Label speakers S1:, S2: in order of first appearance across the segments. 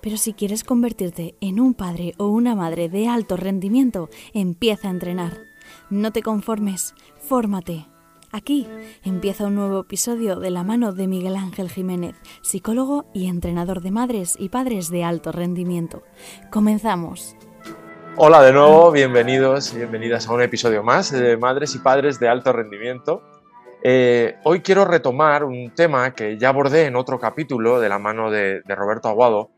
S1: Pero si quieres convertirte en un padre o una madre de alto rendimiento, empieza a entrenar. No te conformes, fórmate. Aquí empieza un nuevo episodio de la mano de Miguel Ángel Jiménez, psicólogo y entrenador de madres y padres de alto rendimiento. Comenzamos.
S2: Hola de nuevo, bienvenidos y bienvenidas a un episodio más de Madres y Padres de Alto Rendimiento. Eh, hoy quiero retomar un tema que ya abordé en otro capítulo de la mano de, de Roberto Aguado,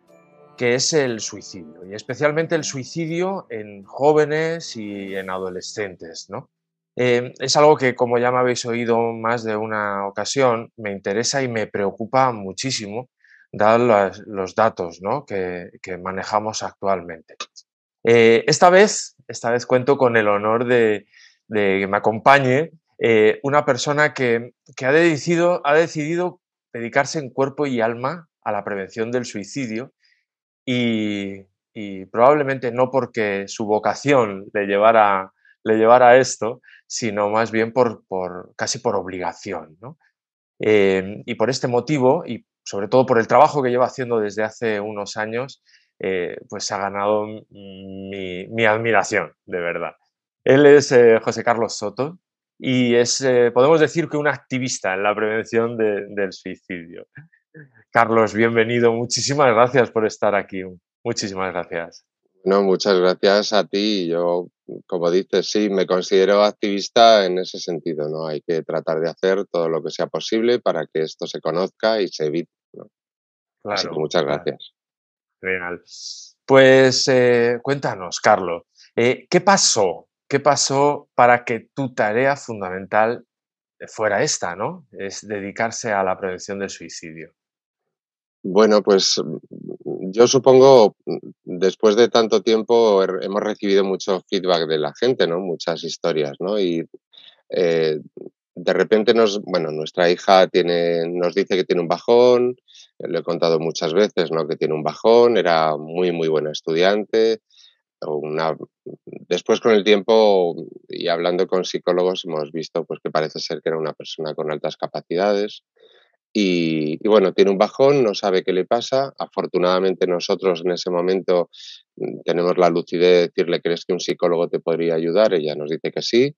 S2: que es el suicidio, y especialmente el suicidio en jóvenes y en adolescentes. ¿no? Eh, es algo que, como ya me habéis oído más de una ocasión, me interesa y me preocupa muchísimo, dados los, datos ¿no? que, manejamos actualmente. Eh, esta, vez, esta vez cuento con el honor de, que me acompañe eh, una persona que, ha, decidido, ha decidido dedicarse en cuerpo y alma a la prevención del suicidio y, probablemente no porque su vocación le llevara, le llevara a esto, sino más bien por, por casi por obligación. Eh, y por este motivo, y sobre todo por el trabajo que lleva haciendo desde hace unos años, eh, pues ha ganado mi, admiración, de verdad. Él es eh, José Carlos Soto y es, podemos decir que un activista en la prevención del suicidio. Carlos, bienvenido. Muchísimas gracias por estar aquí. Muchísimas gracias.
S3: No, muchas gracias a ti. Yo, como dices, sí, me considero activista en ese sentido, ¿no? Hay que tratar de hacer todo lo que sea posible para que esto se conozca y se evite, Así que muchas gracias.
S2: Genial. Pues eh, cuéntanos, Carlos, eh, ¿qué pasó? ¿Qué pasó para que tu tarea fundamental fuera esta, ¿no? Es dedicarse a la prevención del suicidio.
S3: Bueno, pues yo supongo, después de tanto tiempo, hemos recibido mucho feedback de la gente, ¿no? Muchas historias, ¿no? Y eh, de repente nos, bueno, nuestra hija tiene, nos dice que tiene un bajón, lo he contado muchas veces, ¿no? Que tiene un bajón, era muy, muy buena estudiante. Después con el tiempo y hablando con psicólogos hemos visto pues que parece ser que era una persona con altas capacidades y, bueno, tiene un bajón, no sabe qué le pasa. Afortunadamente nosotros en ese momento mm, tenemos la lucidez de decirle, ¿crees que un psicólogo te podría ayudar? Ella nos dice que sí.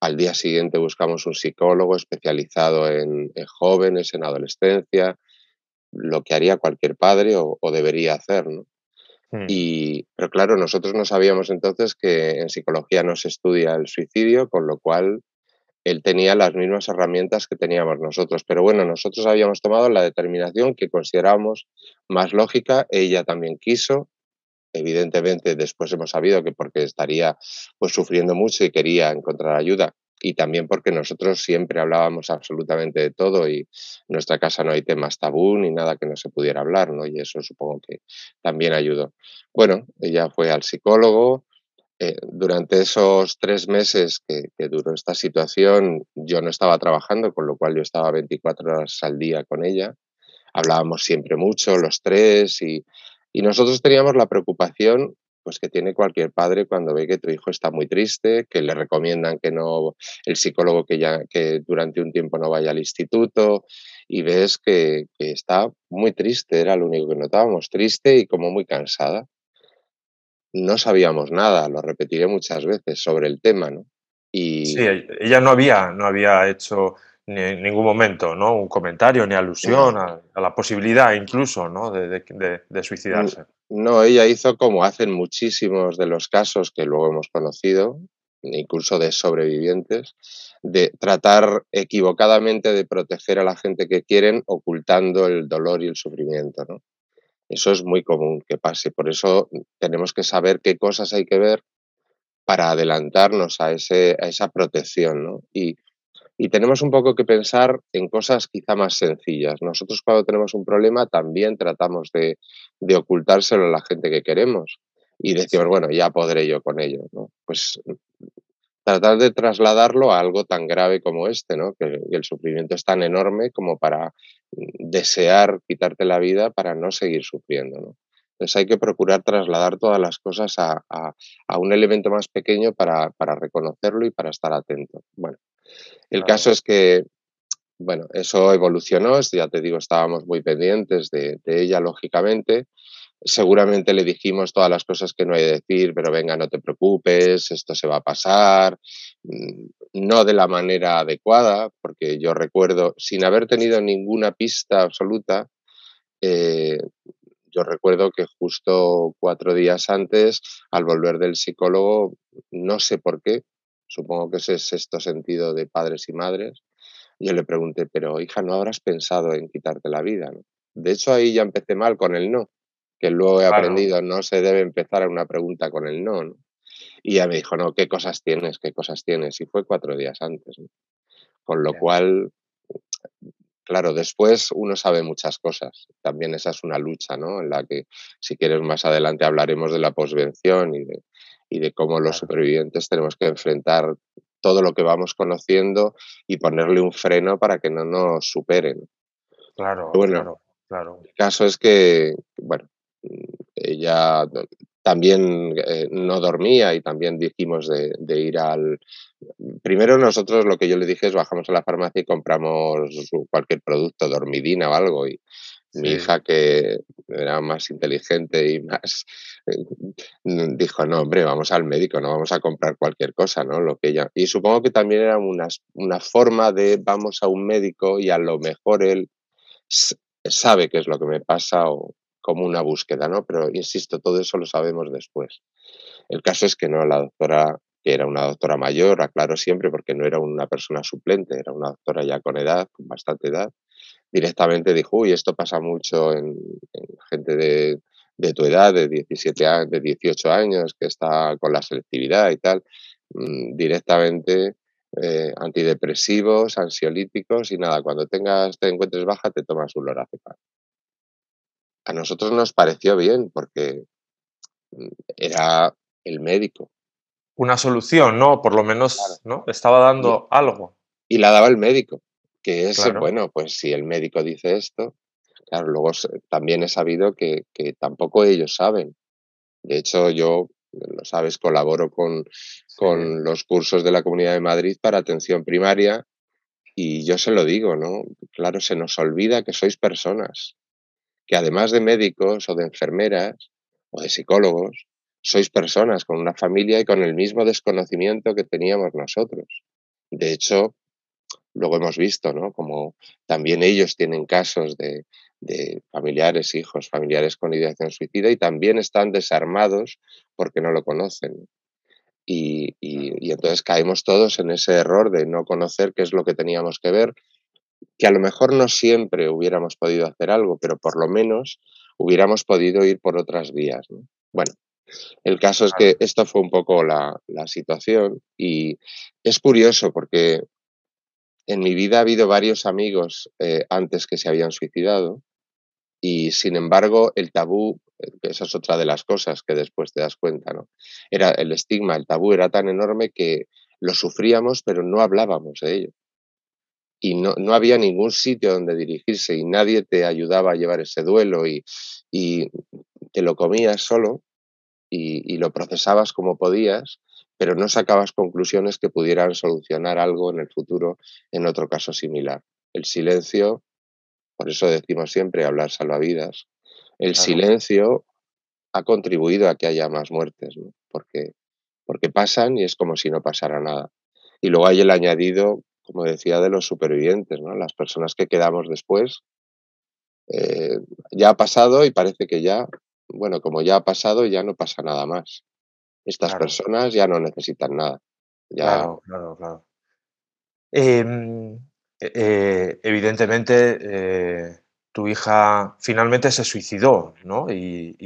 S3: Al día siguiente buscamos un psicólogo especializado en, jóvenes, en adolescencia, lo que haría cualquier padre o, debería hacer, ¿no? Hmm. Y, pero claro, nosotros no sabíamos entonces que en psicología no se estudia el suicidio, con lo cual él tenía las mismas herramientas que teníamos nosotros. Pero bueno, nosotros habíamos tomado la determinación que considerábamos más lógica, ella también quiso. Evidentemente, después hemos sabido que porque estaría pues sufriendo mucho y quería encontrar ayuda, y también porque nosotros siempre hablábamos absolutamente de todo y en nuestra casa no hay temas tabú ni nada que no se pudiera hablar, ¿no? Y eso supongo que también ayudó. Bueno, ella fue al psicólogo, eh, durante esos tres meses que, duró esta situación, yo no estaba trabajando, con lo cual yo estaba 24 horas al día con ella. Hablábamos siempre mucho, los tres, y, nosotros teníamos la preocupación pues que tiene cualquier padre cuando ve que tu hijo está muy triste, que le recomiendan que no, el psicólogo que ya que durante un tiempo no vaya al instituto y ves que, que está muy triste, era lo único que notábamos, triste y como muy cansada no sabíamos nada, lo repetiré muchas veces, sobre el tema, ¿no?
S2: Y... Sí, ella no había, no había hecho en ningún momento ¿no? un comentario ni alusión a, la posibilidad incluso ¿no? de, suicidarse.
S3: No, ella hizo como hacen muchísimos de los casos que luego hemos conocido, incluso de sobrevivientes, de tratar equivocadamente de proteger a la gente que quieren ocultando el dolor y el sufrimiento. ¿no? Eso es muy común que pase. Por eso tenemos que saber qué cosas hay que ver para adelantarnos a, ese, a esa protección. ¿no? Y Y tenemos un poco que pensar en cosas quizá más sencillas. Nosotros cuando tenemos un problema también tratamos de, de ocultárselo a la gente que queremos y decimos, bueno, ya podré yo con ello. ¿no? Pues tratar de trasladarlo a algo tan grave como este, ¿no? que el sufrimiento es tan enorme como para desear quitarte la vida para no seguir sufriendo. ¿no? Entonces hay que procurar trasladar todas las cosas a, a, un elemento más pequeño para, para, reconocerlo y para estar atento. Bueno, el caso es que, bueno, eso evolucionó, ya te digo, estábamos muy pendientes de, de ella, lógicamente, seguramente le dijimos todas las cosas que no hay que decir, pero venga, no te preocupes, esto se va a pasar, mm, no de la manera adecuada, porque yo recuerdo, sin haber tenido ninguna pista absoluta, eh, yo recuerdo que justo cuatro días antes, al volver del psicólogo, no sé por qué, supongo que ese es sexto sentido de padres y madres, yo le pregunté, pero hija, ¿no habrás pensado en quitarte la vida? De hecho, ahí ya empecé mal con el no que luego he aprendido, no se debe empezar a una pregunta con el no, ¿no? Y ya me dijo, no, ¿qué cosas tienes? ¿Qué cosas tienes? Y fue cuatro días antes. Con lo cual, claro, después uno sabe muchas cosas. También esa es una lucha, ¿no? En la que, si quieres, más adelante hablaremos de la posvención y de, y de cómo los supervivientes tenemos que enfrentar todo lo que vamos conociendo y ponerle un freno para que no nos superen.
S2: Claro, bueno, claro, claro.
S3: El caso es que, bueno, ella también eh, no dormía y también dijimos de, ir al... Primero nosotros lo que yo le dije es bajamos a la farmacia y compramos cualquier producto, dormidina o algo. Y mi hija que era más inteligente y más... Eh, dijo, no, hombre, vamos al médico, no vamos a comprar cualquier cosa, ¿no? Lo que ella... Y supongo que también era una, una forma de vamos a un médico y a lo mejor él sabe qué es lo que me pasa o, como una búsqueda, ¿no? Pero insisto, todo eso lo sabemos después. El caso es que no, la doctora, que era una doctora mayor, aclaro siempre porque no era una persona suplente, era una doctora ya con edad, con bastante edad, directamente dijo, uy, esto pasa mucho en, gente de, tu edad, de 17 años, de 18 años, que está con la selectividad y tal, mm, directamente eh, antidepresivos, ansiolíticos y nada, cuando tengas, te encuentres baja, te tomas un lorazepam a nosotros nos pareció bien porque mm, era el médico.
S2: Una solución, ¿no? Por lo menos, ¿no? Estaba dando algo.
S3: Y la daba el médico, que es, bueno, pues si el médico dice esto, claro, luego también he sabido que, que tampoco ellos saben. De hecho, yo, lo sabes, colaboro con, con los cursos de la Comunidad de Madrid para atención primaria y yo se lo digo, ¿no? Claro, se nos olvida que sois personas que además de médicos o de enfermeras o de psicólogos, sois personas con una familia y con el mismo desconocimiento que teníamos nosotros. De hecho, luego hemos visto, ¿no? Como también ellos tienen casos de, familiares, hijos, familiares con ideación suicida y también están desarmados porque no lo conocen. y, entonces caemos todos en ese error de no conocer qué es lo que teníamos que ver que a lo mejor no siempre hubiéramos podido hacer algo, pero por lo menos hubiéramos podido ir por otras vías. Bueno, el caso es que esto fue un poco la, situación y es curioso porque en mi vida ha habido varios amigos eh, antes que se habían suicidado y sin embargo el tabú, eh, esa es otra de las cosas que después te das cuenta, ¿no? Era el estigma, el tabú era tan enorme que lo sufríamos pero no hablábamos de ello y no, no, había ningún sitio donde dirigirse y nadie te ayudaba a llevar ese duelo y, y te lo comías solo y, y, lo procesabas como podías, pero no sacabas conclusiones que pudieran solucionar algo en el futuro en otro caso similar. El silencio, por eso decimos siempre hablar salvavidas, el silencio ha contribuido a que haya más muertes, ¿no? porque, porque pasan y es como si no pasara nada. Y luego hay el añadido como decía, de los supervivientes, ¿no? Las personas que quedamos después. Eh, ya ha pasado y parece que ya, bueno, como ya ha pasado, ya no pasa nada más. Estas personas ya no necesitan nada.
S2: Claro, claro, claro. Em, e, eh, evidentemente, eh, tu hija finalmente se suicidó, ¿no? y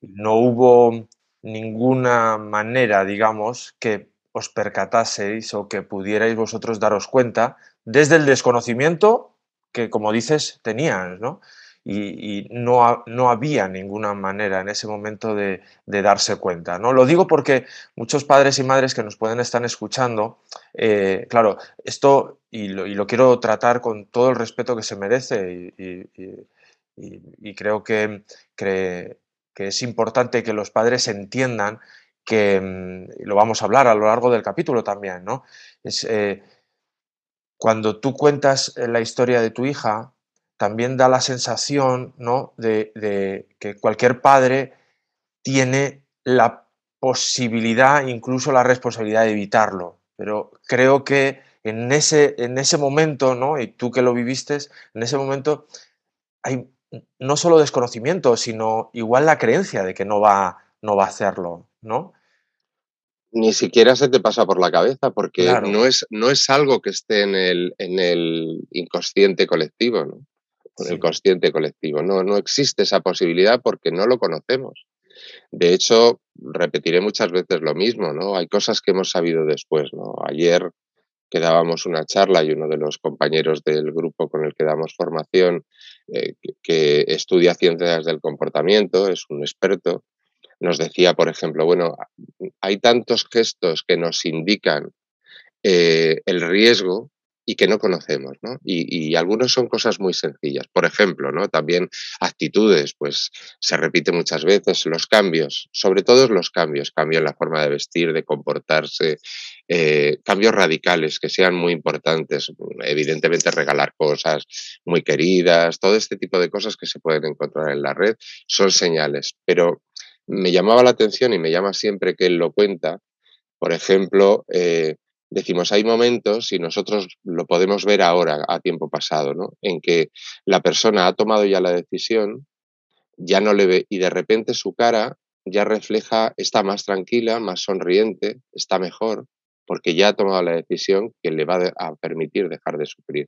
S2: no hubo ninguna manera, digamos, que os percataseis o que pudierais vosotros daros cuenta desde el desconocimiento que, como dices, tenías, ¿no? Y, no, no, había ninguna manera en ese momento de, darse cuenta. ¿no? Lo digo porque muchos padres y madres que nos pueden estar escuchando, eh, claro, esto, y lo, quiero tratar con todo el respeto que se merece, y, creo que, que, es importante que los padres entiendan que, mm, lo vamos a hablar a lo largo del capítulo también, ¿no? Es, eh, cuando tú cuentas eh, la historia de tu hija, también da la sensación ¿no? de, que cualquier padre tiene la posibilidad, incluso la responsabilidad de evitarlo. Pero creo que en ese, en ese momento, ¿no? y tú que lo viviste, en ese momento hay no solo desconocimiento, sino igual la creencia de que no va, no va a hacerlo, ¿no?
S3: Ni siquiera se te pasa por la cabeza, porque no, es, no es algo que esté en el, en el inconsciente colectivo, ¿no? el consciente colectivo. No, no existe esa posibilidad porque no lo conocemos. De hecho, repetiré muchas veces lo mismo, ¿no? Hay cosas que hemos sabido después, ¿no? Ayer que dábamos una charla y uno de los compañeros del grupo con el que damos formación, eh, que, estudia ciencias del comportamiento, es un experto, nos decía, por ejemplo, bueno, hay tantos gestos que nos indican eh, el riesgo y que no conocemos, ¿no? Y, algunos son cosas muy sencillas. Por ejemplo, ¿no? También actitudes, pues se repite muchas veces, los cambios, sobre todo los cambios, cambio en la forma de vestir, de comportarse, eh, cambios radicales que sean muy importantes, evidentemente regalar cosas muy queridas, todo este tipo de cosas que se pueden encontrar en la red son señales, pero me llamaba la atención y me llama siempre que él lo cuenta, por ejemplo, eh, decimos, hay momentos, y nosotros lo podemos ver ahora, a tiempo pasado, ¿no? en que la persona ha tomado ya la decisión, ya no le ve, y de repente su cara ya refleja, está más tranquila, más sonriente, está mejor, porque ya ha tomado la decisión que le va a permitir dejar de sufrir.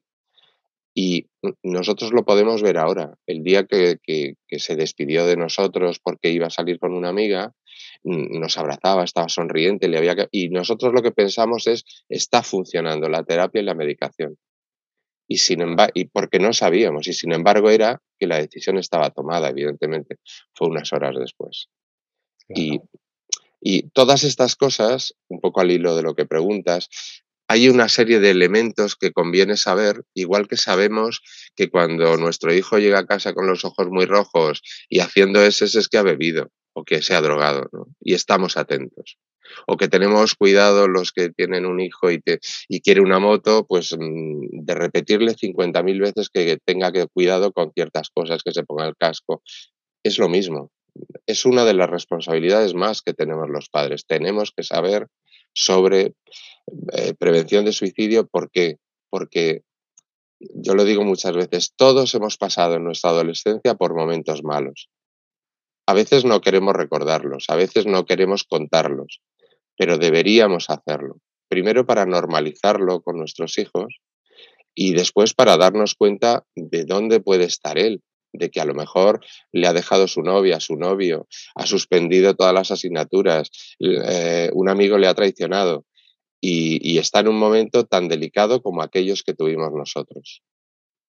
S3: Y nosotros lo podemos ver ahora. El día que, que, se despidió de nosotros porque iba a salir con una amiga, nos abrazaba, estaba sonriente, le había y nosotros lo que pensamos es está funcionando la terapia y la medicación. Y sin embargo, y porque no sabíamos, y sin embargo era que la decisión estaba tomada, evidentemente, fue unas horas después. Y, y todas estas cosas, un poco al hilo de lo que preguntas, hay una serie de elementos que conviene saber, igual que sabemos que cuando nuestro hijo llega a casa con los ojos muy rojos y haciendo ese es que ha bebido o que se ha drogado, y estamos atentos. O que tenemos cuidado los que tienen un hijo y, y quiere una moto, pues mm, de repetirle 50.000 veces que tenga que cuidado con ciertas cosas, que se ponga el casco. Es lo mismo. Es una de las responsabilidades más que tenemos los padres. Tenemos que saber sobre eh, prevención de suicidio. ¿Por qué? Porque yo lo digo muchas veces, todos hemos pasado en nuestra adolescencia por momentos malos. A veces no queremos recordarlos, a veces no queremos contarlos, pero deberíamos hacerlo. Primero para normalizarlo con nuestros hijos y después para darnos cuenta de dónde puede estar él, de que a lo mejor le ha dejado su novia, su novio, ha suspendido todas las asignaturas, eh, un amigo le ha traicionado y, está en un momento tan delicado como aquellos que tuvimos nosotros.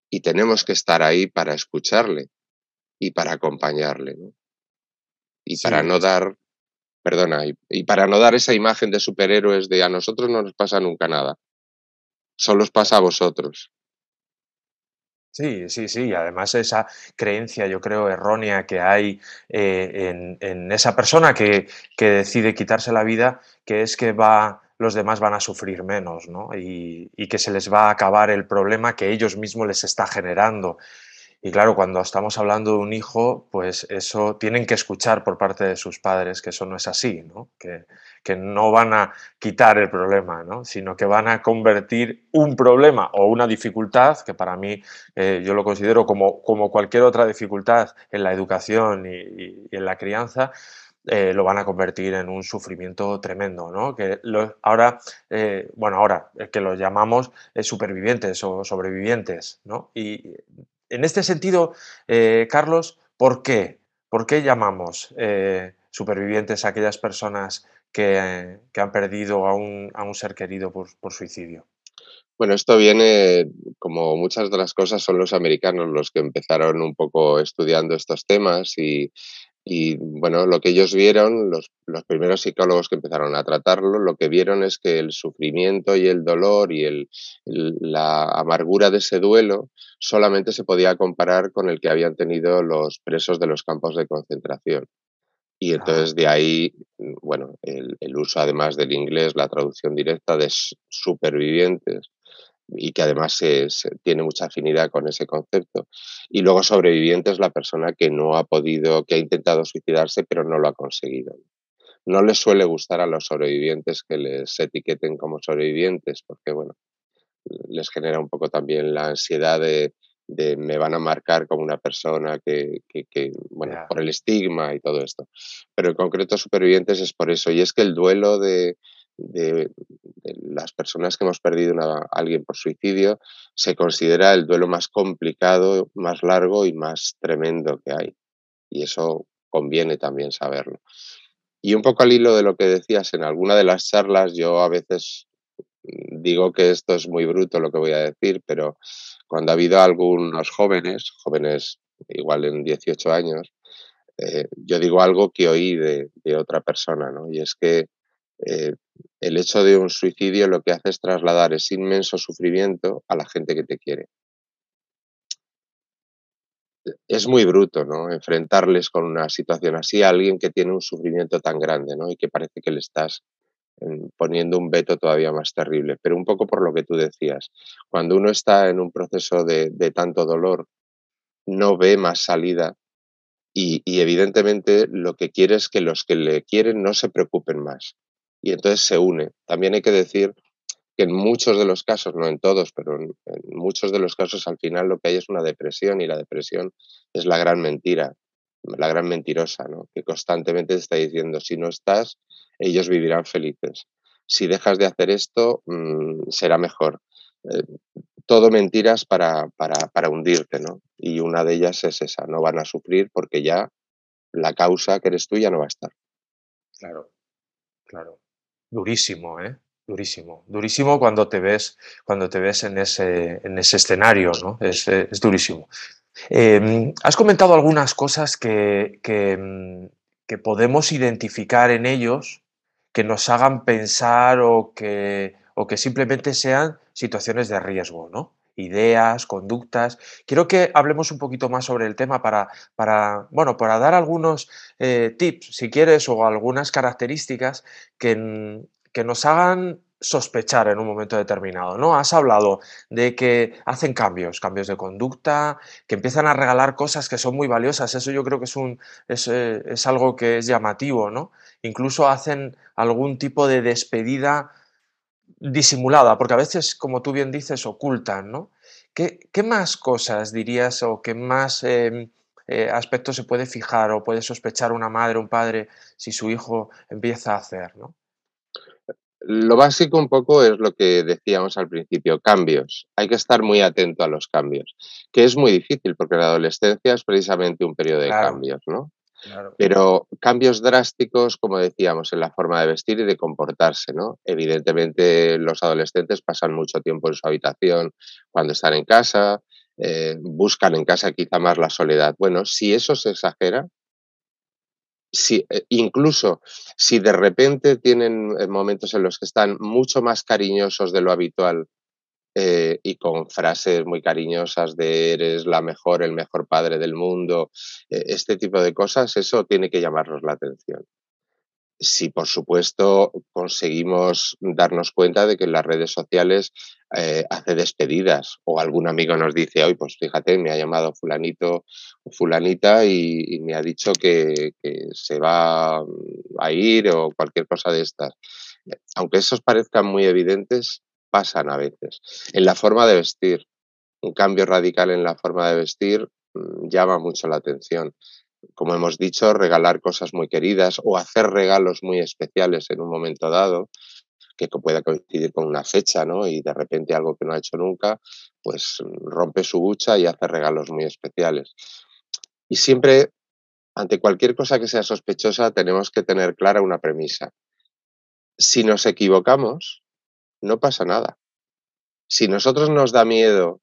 S3: Y tenemos que estar ahí para escucharle y para acompañarle. Y para no dar, perdona, y, para no dar esa imagen de superhéroes de a nosotros no nos pasa nunca nada, solo os pasa a vosotros.
S2: Sí, sí, sí. Y además esa creencia, yo creo, errónea que hay eh, en, esa persona que, que, decide quitarse la vida, que es que va, los demás van a sufrir menos, ¿no? Y, y, que se les va a acabar el problema que ellos mismos les está generando. Y claro, cuando estamos hablando de un hijo, pues eso tienen que escuchar por parte de sus padres que eso no es así, ¿no? Que, que no van a quitar el problema, ¿no? sino que van a convertir un problema o una dificultad, que para mí eh, yo lo considero como, como cualquier otra dificultad en la educación y, en la crianza, eh, lo van a convertir en un sufrimiento tremendo, ¿no? Que ahora, eh, bueno, ahora que lo llamamos supervivientes o sobrevivientes, ¿no? En este sentido, eh, Carlos, ¿por qué? ¿Por qué llamamos eh, supervivientes aquellas personas que, han perdido a un, ser querido por, suicidio?
S3: Bueno, esto viene, como muchas de las cosas, son los americanos los que empezaron un poco estudiando estos temas y, bueno, lo que ellos vieron, los, primeros psicólogos que empezaron a tratarlo, lo que vieron es que el sufrimiento y el dolor y el, la amargura de ese duelo solamente se podía comparar con el que habían tenido los presos de los campos de concentración. Y entonces de ahí, bueno, el, uso además del inglés, la traducción directa de supervivientes, y que además se, tiene mucha afinidad con ese concepto. Y luego sobreviviente es la persona que no ha podido, que ha intentado suicidarse, pero no lo ha conseguido. No les suele gustar a los sobrevivientes que les etiqueten como sobrevivientes, porque bueno, les genera un poco también la ansiedad de, de me van a marcar como una persona que, que, bueno, por el estigma y todo esto. Pero en concreto supervivientes es por eso. Y es que el duelo de, de, las personas que hemos perdido a alguien por suicidio se considera el duelo más complicado, más largo y más tremendo que hay. Y eso conviene también saberlo. Y un poco al hilo de lo que decías, en alguna de las charlas yo a veces digo que esto es muy bruto lo que voy a decir, pero cuando ha habido algunos jóvenes, jóvenes igual en 18 años, eh, yo digo algo que oí de, otra persona, ¿no? Y es que eh, el hecho de un suicidio lo que hace es trasladar ese inmenso sufrimiento a la gente que te quiere. Es muy bruto, ¿no? Enfrentarles con una situación así a alguien que tiene un sufrimiento tan grande, ¿no? Y que parece que le estás poniendo un veto todavía más terrible. Pero un poco por lo que tú decías, cuando uno está en un proceso de, tanto dolor, no ve más salida y, evidentemente lo que quiere es que los que le quieren no se preocupen más. Y entonces se une. También hay que decir que en muchos de los casos, no en todos, pero en, muchos de los casos al final lo que hay es una depresión y la depresión es la gran mentira, la gran mentirosa, ¿no? que constantemente te está diciendo, si no estás, ellos vivirán felices. Si dejas de hacer esto, mm, será mejor. Eh, todo mentiras para, para, hundirte, ¿no? Y una de ellas es esa, no van a sufrir porque ya la causa que eres tú ya no va a estar.
S2: Claro, claro. Durísimo, ¿eh? Durísimo. Durísimo cuando te ves, cuando te ves en, ese, en ese escenario, ¿no? Es, es durísimo. Em, has comentado algunas cosas que, que, mm, que podemos identificar en ellos que nos hagan pensar o que, o que simplemente sean situaciones de riesgo, ¿no? Ideas, conductas. Quiero que hablemos un poquito más sobre el tema para, para bueno, para dar algunos eh, tips, si quieres, o algunas características que, que nos hagan sospechar en un momento determinado, ¿no? Has hablado de que hacen cambios, cambios de conducta, que empiezan a regalar cosas que son muy valiosas, eso yo creo que es, un, es, eh, es algo que es llamativo, ¿no? Incluso hacen algún tipo de despedida disimulada, porque a veces, como tú bien dices, ocultan, ¿no? ¿Qué, qué más cosas dirías o qué más em, eh, aspectos se puede fijar o puede sospechar una madre o un padre si su hijo empieza a hacer, ¿no?
S3: Lo básico un poco es lo que decíamos al principio, cambios. Hay que estar muy atento a los cambios, que es muy difícil porque la adolescencia es precisamente un periodo de cambios, ¿no? Pero cambios drásticos, como decíamos, en la forma de vestir y de comportarse, ¿no? Evidentemente los adolescentes pasan mucho tiempo en su habitación cuando están en casa, eh, buscan en casa quizá más la soledad. Bueno, si eso se exagera, si, eh, incluso si de repente tienen eh, momentos en los que están mucho más cariñosos de lo habitual eh, y con frases muy cariñosas de eres la mejor, el mejor padre del mundo, este tipo de cosas, eso tiene que llamarnos la atención si por supuesto conseguimos darnos cuenta de que en las redes sociales eh, hace despedidas o algún amigo nos dice, hoy pues fíjate, me ha llamado fulanito fulanita y, me ha dicho que, se va a ir o cualquier cosa de estas. Aunque esos parezcan muy evidentes, pasan a veces. En la forma de vestir, un cambio radical en la forma de vestir mm, llama mucho la atención como hemos dicho, regalar cosas muy queridas o hacer regalos muy especiales en un momento dado, que pueda coincidir con una fecha, ¿no? Y de repente algo que no ha hecho nunca, pues rompe su bucha y hace regalos muy especiales. Y siempre ante cualquier cosa que sea sospechosa tenemos que tener clara una premisa. Si nos equivocamos, no pasa nada. Si nosotros nos da miedo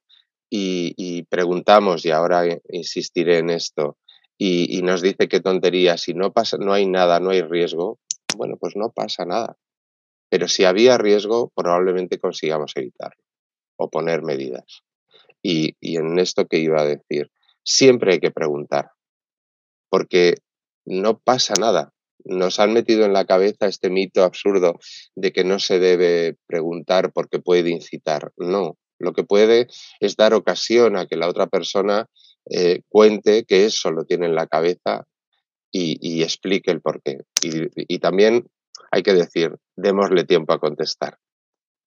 S3: y, preguntamos, y ahora insistiré en esto, y, nos dice qué tontería, si no, pasa, no hay nada, no hay riesgo, bueno, pues no pasa nada. Pero si había riesgo, probablemente consigamos evitarlo o poner medidas. Y, y en esto que iba a decir, siempre hay que preguntar, porque no pasa nada. Nos han metido en la cabeza este mito absurdo de que no se debe preguntar porque puede incitar. No, lo que puede es dar ocasión a que la otra persona eh, cuente que eso lo tiene en la cabeza y, explique el porqué. Y, y también hay que decir, démosle tiempo a contestar.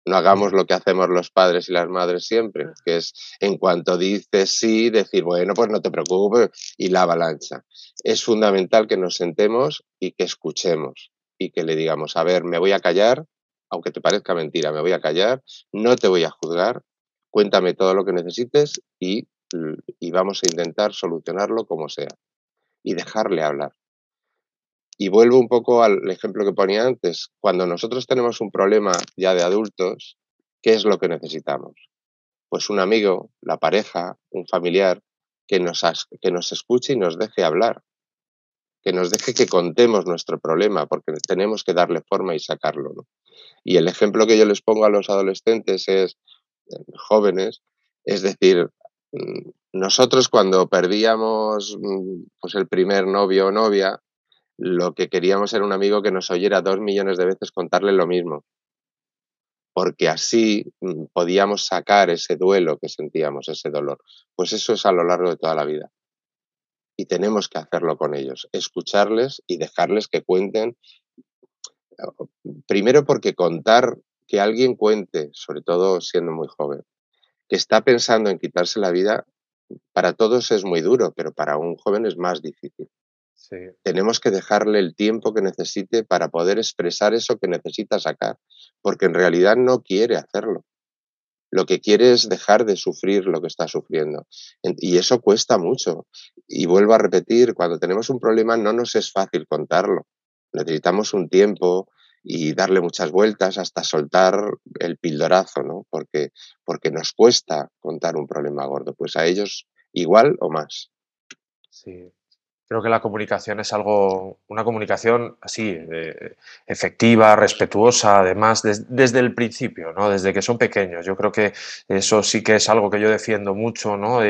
S3: No hagamos lo que hacemos los padres y las madres siempre, que es en cuanto dices sí, decir, bueno, pues no te preocupes y la avalancha. Es fundamental que nos sentemos y que escuchemos y que le digamos, a ver, me voy a callar, aunque te parezca mentira, me voy a callar, no te voy a juzgar, cuéntame todo lo que necesites y, y vamos a intentar solucionarlo como sea y dejarle hablar. Y vuelvo un poco al ejemplo que ponía antes. Cuando nosotros tenemos un problema ya de adultos, ¿qué es lo que necesitamos? Pues un amigo, la pareja, un familiar que nos, que nos escuche y nos deje hablar, que nos deje que contemos nuestro problema, porque tenemos que darle forma y sacarlo. Y el ejemplo que yo les pongo a los adolescentes es, eh, jóvenes, es decir, mm, nosotros cuando perdíamos mm, pues el primer novio o novia, lo que queríamos era un amigo que nos oyera dos millones de veces contarle lo mismo, porque así mm, podíamos sacar ese duelo que sentíamos, ese dolor. Pues eso es a lo largo de toda la vida. Y tenemos que hacerlo con ellos, escucharles y dejarles que cuenten. Primero porque contar, que alguien cuente, sobre todo siendo muy joven, que está pensando en quitarse la vida, para todos es muy duro, pero para un joven es más difícil. Tenemos que dejarle el tiempo que necesite para poder expresar eso que necesita sacar, porque en realidad no quiere hacerlo. Lo que quiere es dejar de sufrir lo que está sufriendo. Y eso cuesta mucho. Y vuelvo a repetir, cuando tenemos un problema no nos es fácil contarlo. Necesitamos un tiempo y darle muchas vueltas hasta soltar el pildorazo, ¿no? Porque, porque nos cuesta contar un problema gordo. Pues a ellos igual o más.
S2: Sí, Creo que la comunicación es algo, una comunicación así, eh, efectiva, respetuosa, además, desde el principio, ¿no? Desde que son pequeños. Yo creo que eso sí que es algo que yo defiendo mucho, ¿no?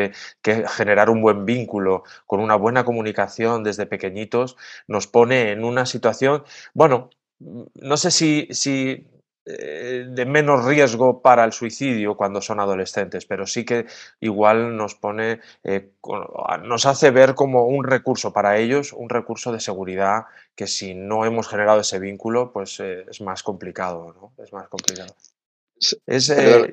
S2: que generar un buen vínculo con una buena comunicación desde pequeñitos nos pone en una situación, bueno, no sé si, si eh, de menos riesgo para el suicidio cuando son adolescentes, pero sí que igual nos pone, eh, nos hace ver como un recurso para ellos, un recurso de seguridad que si no hemos generado ese vínculo, pues eh, es más complicado, ¿no? Es más complicado.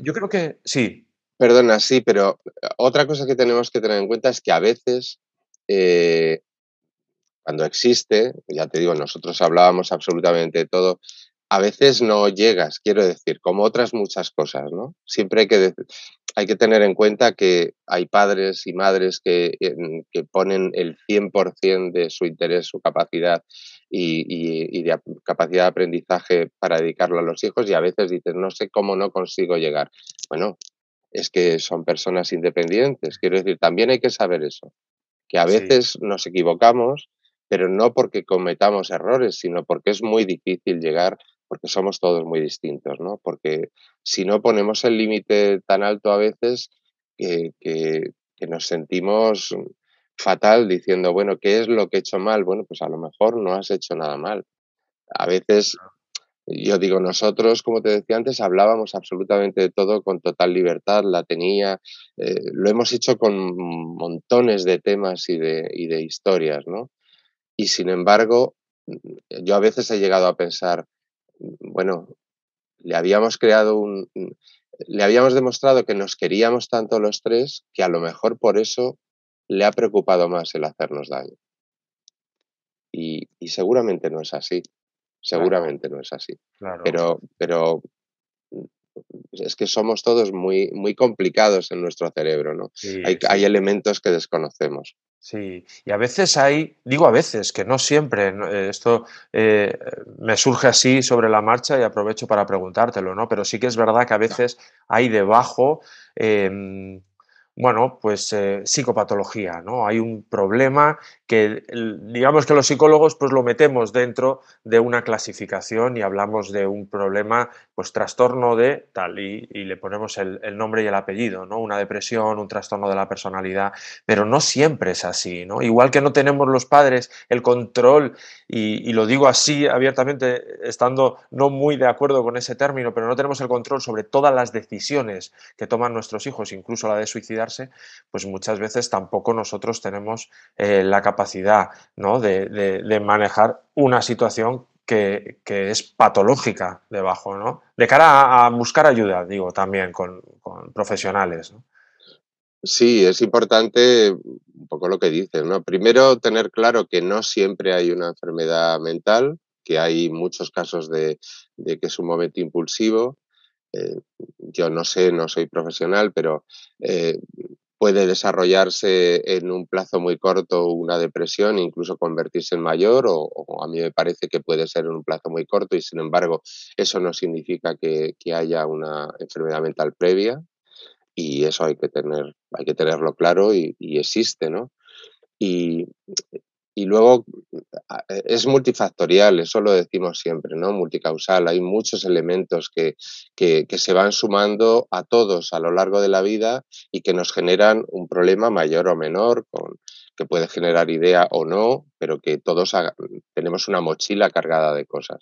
S2: yo creo que sí.
S3: Perdona, sí, pero otra cosa que tenemos que tener en cuenta es que a veces cuando existe, ya te digo, nosotros hablábamos absolutamente de todo, a veces no llegas, quiero decir, como otras muchas cosas, ¿no? Siempre hay que, hay que tener en cuenta que hay padres y madres que, que ponen el 100% de su interés, su capacidad y, y, de capacidad de aprendizaje para dedicarlo a los hijos y a veces dices, no sé cómo no consigo llegar. Bueno, es que son personas independientes, quiero decir, también hay que saber eso, que a veces nos equivocamos, pero no porque cometamos errores, sino porque es muy difícil llegar porque somos todos muy distintos, ¿no? Porque si no ponemos el límite tan alto a veces que, nos sentimos fatal diciendo, bueno, ¿qué es lo que he hecho mal? Bueno, pues a lo mejor no has hecho nada mal. A veces, yo digo, nosotros, como te decía antes, hablábamos absolutamente de todo con total libertad, la tenía, eh, lo hemos hecho con montones de temas y de, y de historias, ¿no? Y sin embargo, yo a veces he llegado a pensar, bueno, le habíamos creado un, le habíamos demostrado que nos queríamos tanto los tres que a lo mejor por eso le ha preocupado más el hacernos daño. Y, seguramente no es así, seguramente no es así. Pero, pero es que somos todos muy, muy complicados en nuestro cerebro, ¿no? hay, hay elementos que desconocemos.
S2: Sí, y a veces hay, digo a veces, que no siempre, eh, esto eh, me surge así sobre la marcha y aprovecho para preguntártelo, ¿no? Pero sí que es verdad que a veces hay debajo em, bueno, pues eh, psicopatología, ¿no? Hay un problema que digamos que los psicólogos pues lo metemos dentro de una clasificación y hablamos de un problema pues trastorno de tal y, le ponemos el, nombre y el apellido, ¿no? Una depresión, un trastorno de la personalidad, pero no siempre es así, ¿no? Igual que no tenemos los padres el control y, lo digo así abiertamente estando no muy de acuerdo con ese término, pero no tenemos el control sobre todas las decisiones que toman nuestros hijos, incluso la de suicidio pues muchas veces tampoco nosotros tenemos eh, la capacidad de, manejar una situación que, es patológica debajo. De cara a, buscar ayuda, digo, también con, profesionales.
S3: Sí, es importante un poco lo que dices, ¿no? Primero tener claro que no siempre hay una enfermedad mental, que hay muchos casos de, que es un momento impulsivo, eh, yo no sé, no soy profesional, pero eh, puede desarrollarse en un plazo muy corto una depresión, incluso convertirse en mayor, o, a mí me parece que puede ser en un plazo muy corto y sin embargo eso no significa que, haya una enfermedad mental previa y eso hay que, tener, hay que tenerlo claro y, existe, ¿no? Y, y luego e, es multifactorial, eso lo decimos siempre, ¿no? Multicausal. Hay muchos elementos que, que, se van sumando a todos a lo largo de la vida y que nos generan un problema mayor o menor, con, que puede generar idea o no, pero que todos tenemos una mochila cargada de cosas.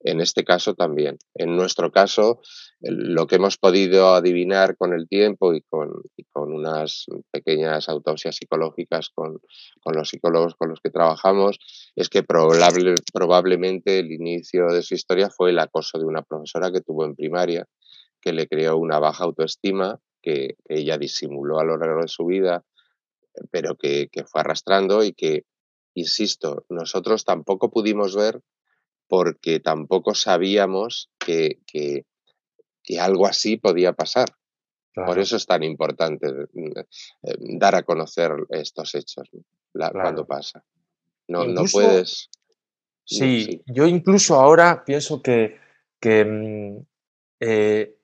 S3: En este caso también. En nuestro caso, lo que hemos podido adivinar con el tiempo y con, con unas pequeñas autopsias psicológicas con, con, los psicólogos con los que trabajamos es que probable, probablemente el inicio de su historia fue el acoso de una profesora que tuvo en primaria, que le creó una baja autoestima que ella disimuló a lo largo de su vida, pero que, que fue arrastrando y que, insisto, nosotros tampoco pudimos ver porque tampoco sabíamos que, que que algo así podía pasar. Por eso es tan importante mm, eh, dar a conocer estos hechos cuando pasa. No, no puedes.
S2: Sí, yo incluso ahora pienso que, que mm, eh,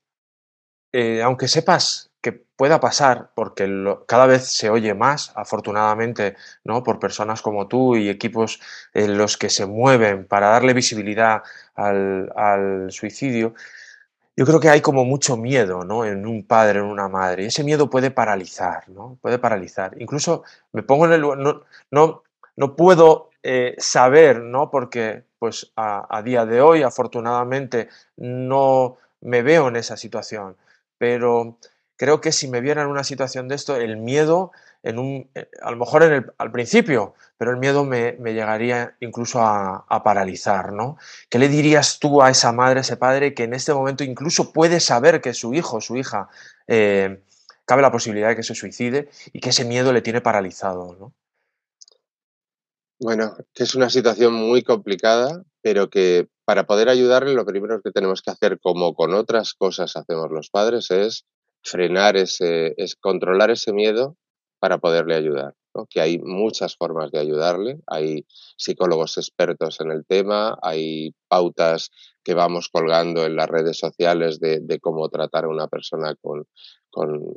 S2: eh, aunque sepas que pueda pasar, porque cada vez se oye más, afortunadamente, por personas como tú y equipos en los que se mueven para darle visibilidad al, suicidio, yo creo que hay como mucho miedo. En un padre, en una madre. Y ese miedo puede paralizar. Puede paralizar. Incluso me pongo en el lugar, no, no, no puedo eh, saber, ¿no? Porque pues a, día de hoy, afortunadamente, no me veo en esa situación. Pero creo que si me viera en una situación de esto, el miedo en un, eh, a lo mejor en el, al principio, pero el miedo me, llegaría incluso a, paralizar, ¿no? ¿Qué le dirías tú a esa madre, ese padre, que en este momento incluso puede saber que su hijo, su hija, eh, cabe la posibilidad de que se suicide y que ese miedo le tiene paralizado, ¿no?
S3: Bueno, que es una situación muy complicada, pero que para poder ayudarle lo primero que tenemos que hacer, como con otras cosas hacemos los padres, es frenar ese, es controlar ese miedo para poderle ayudar. Que hay muchas formas de ayudarle, hay psicólogos expertos en el tema, hay pautas que vamos colgando en las redes sociales de, cómo tratar a una persona con,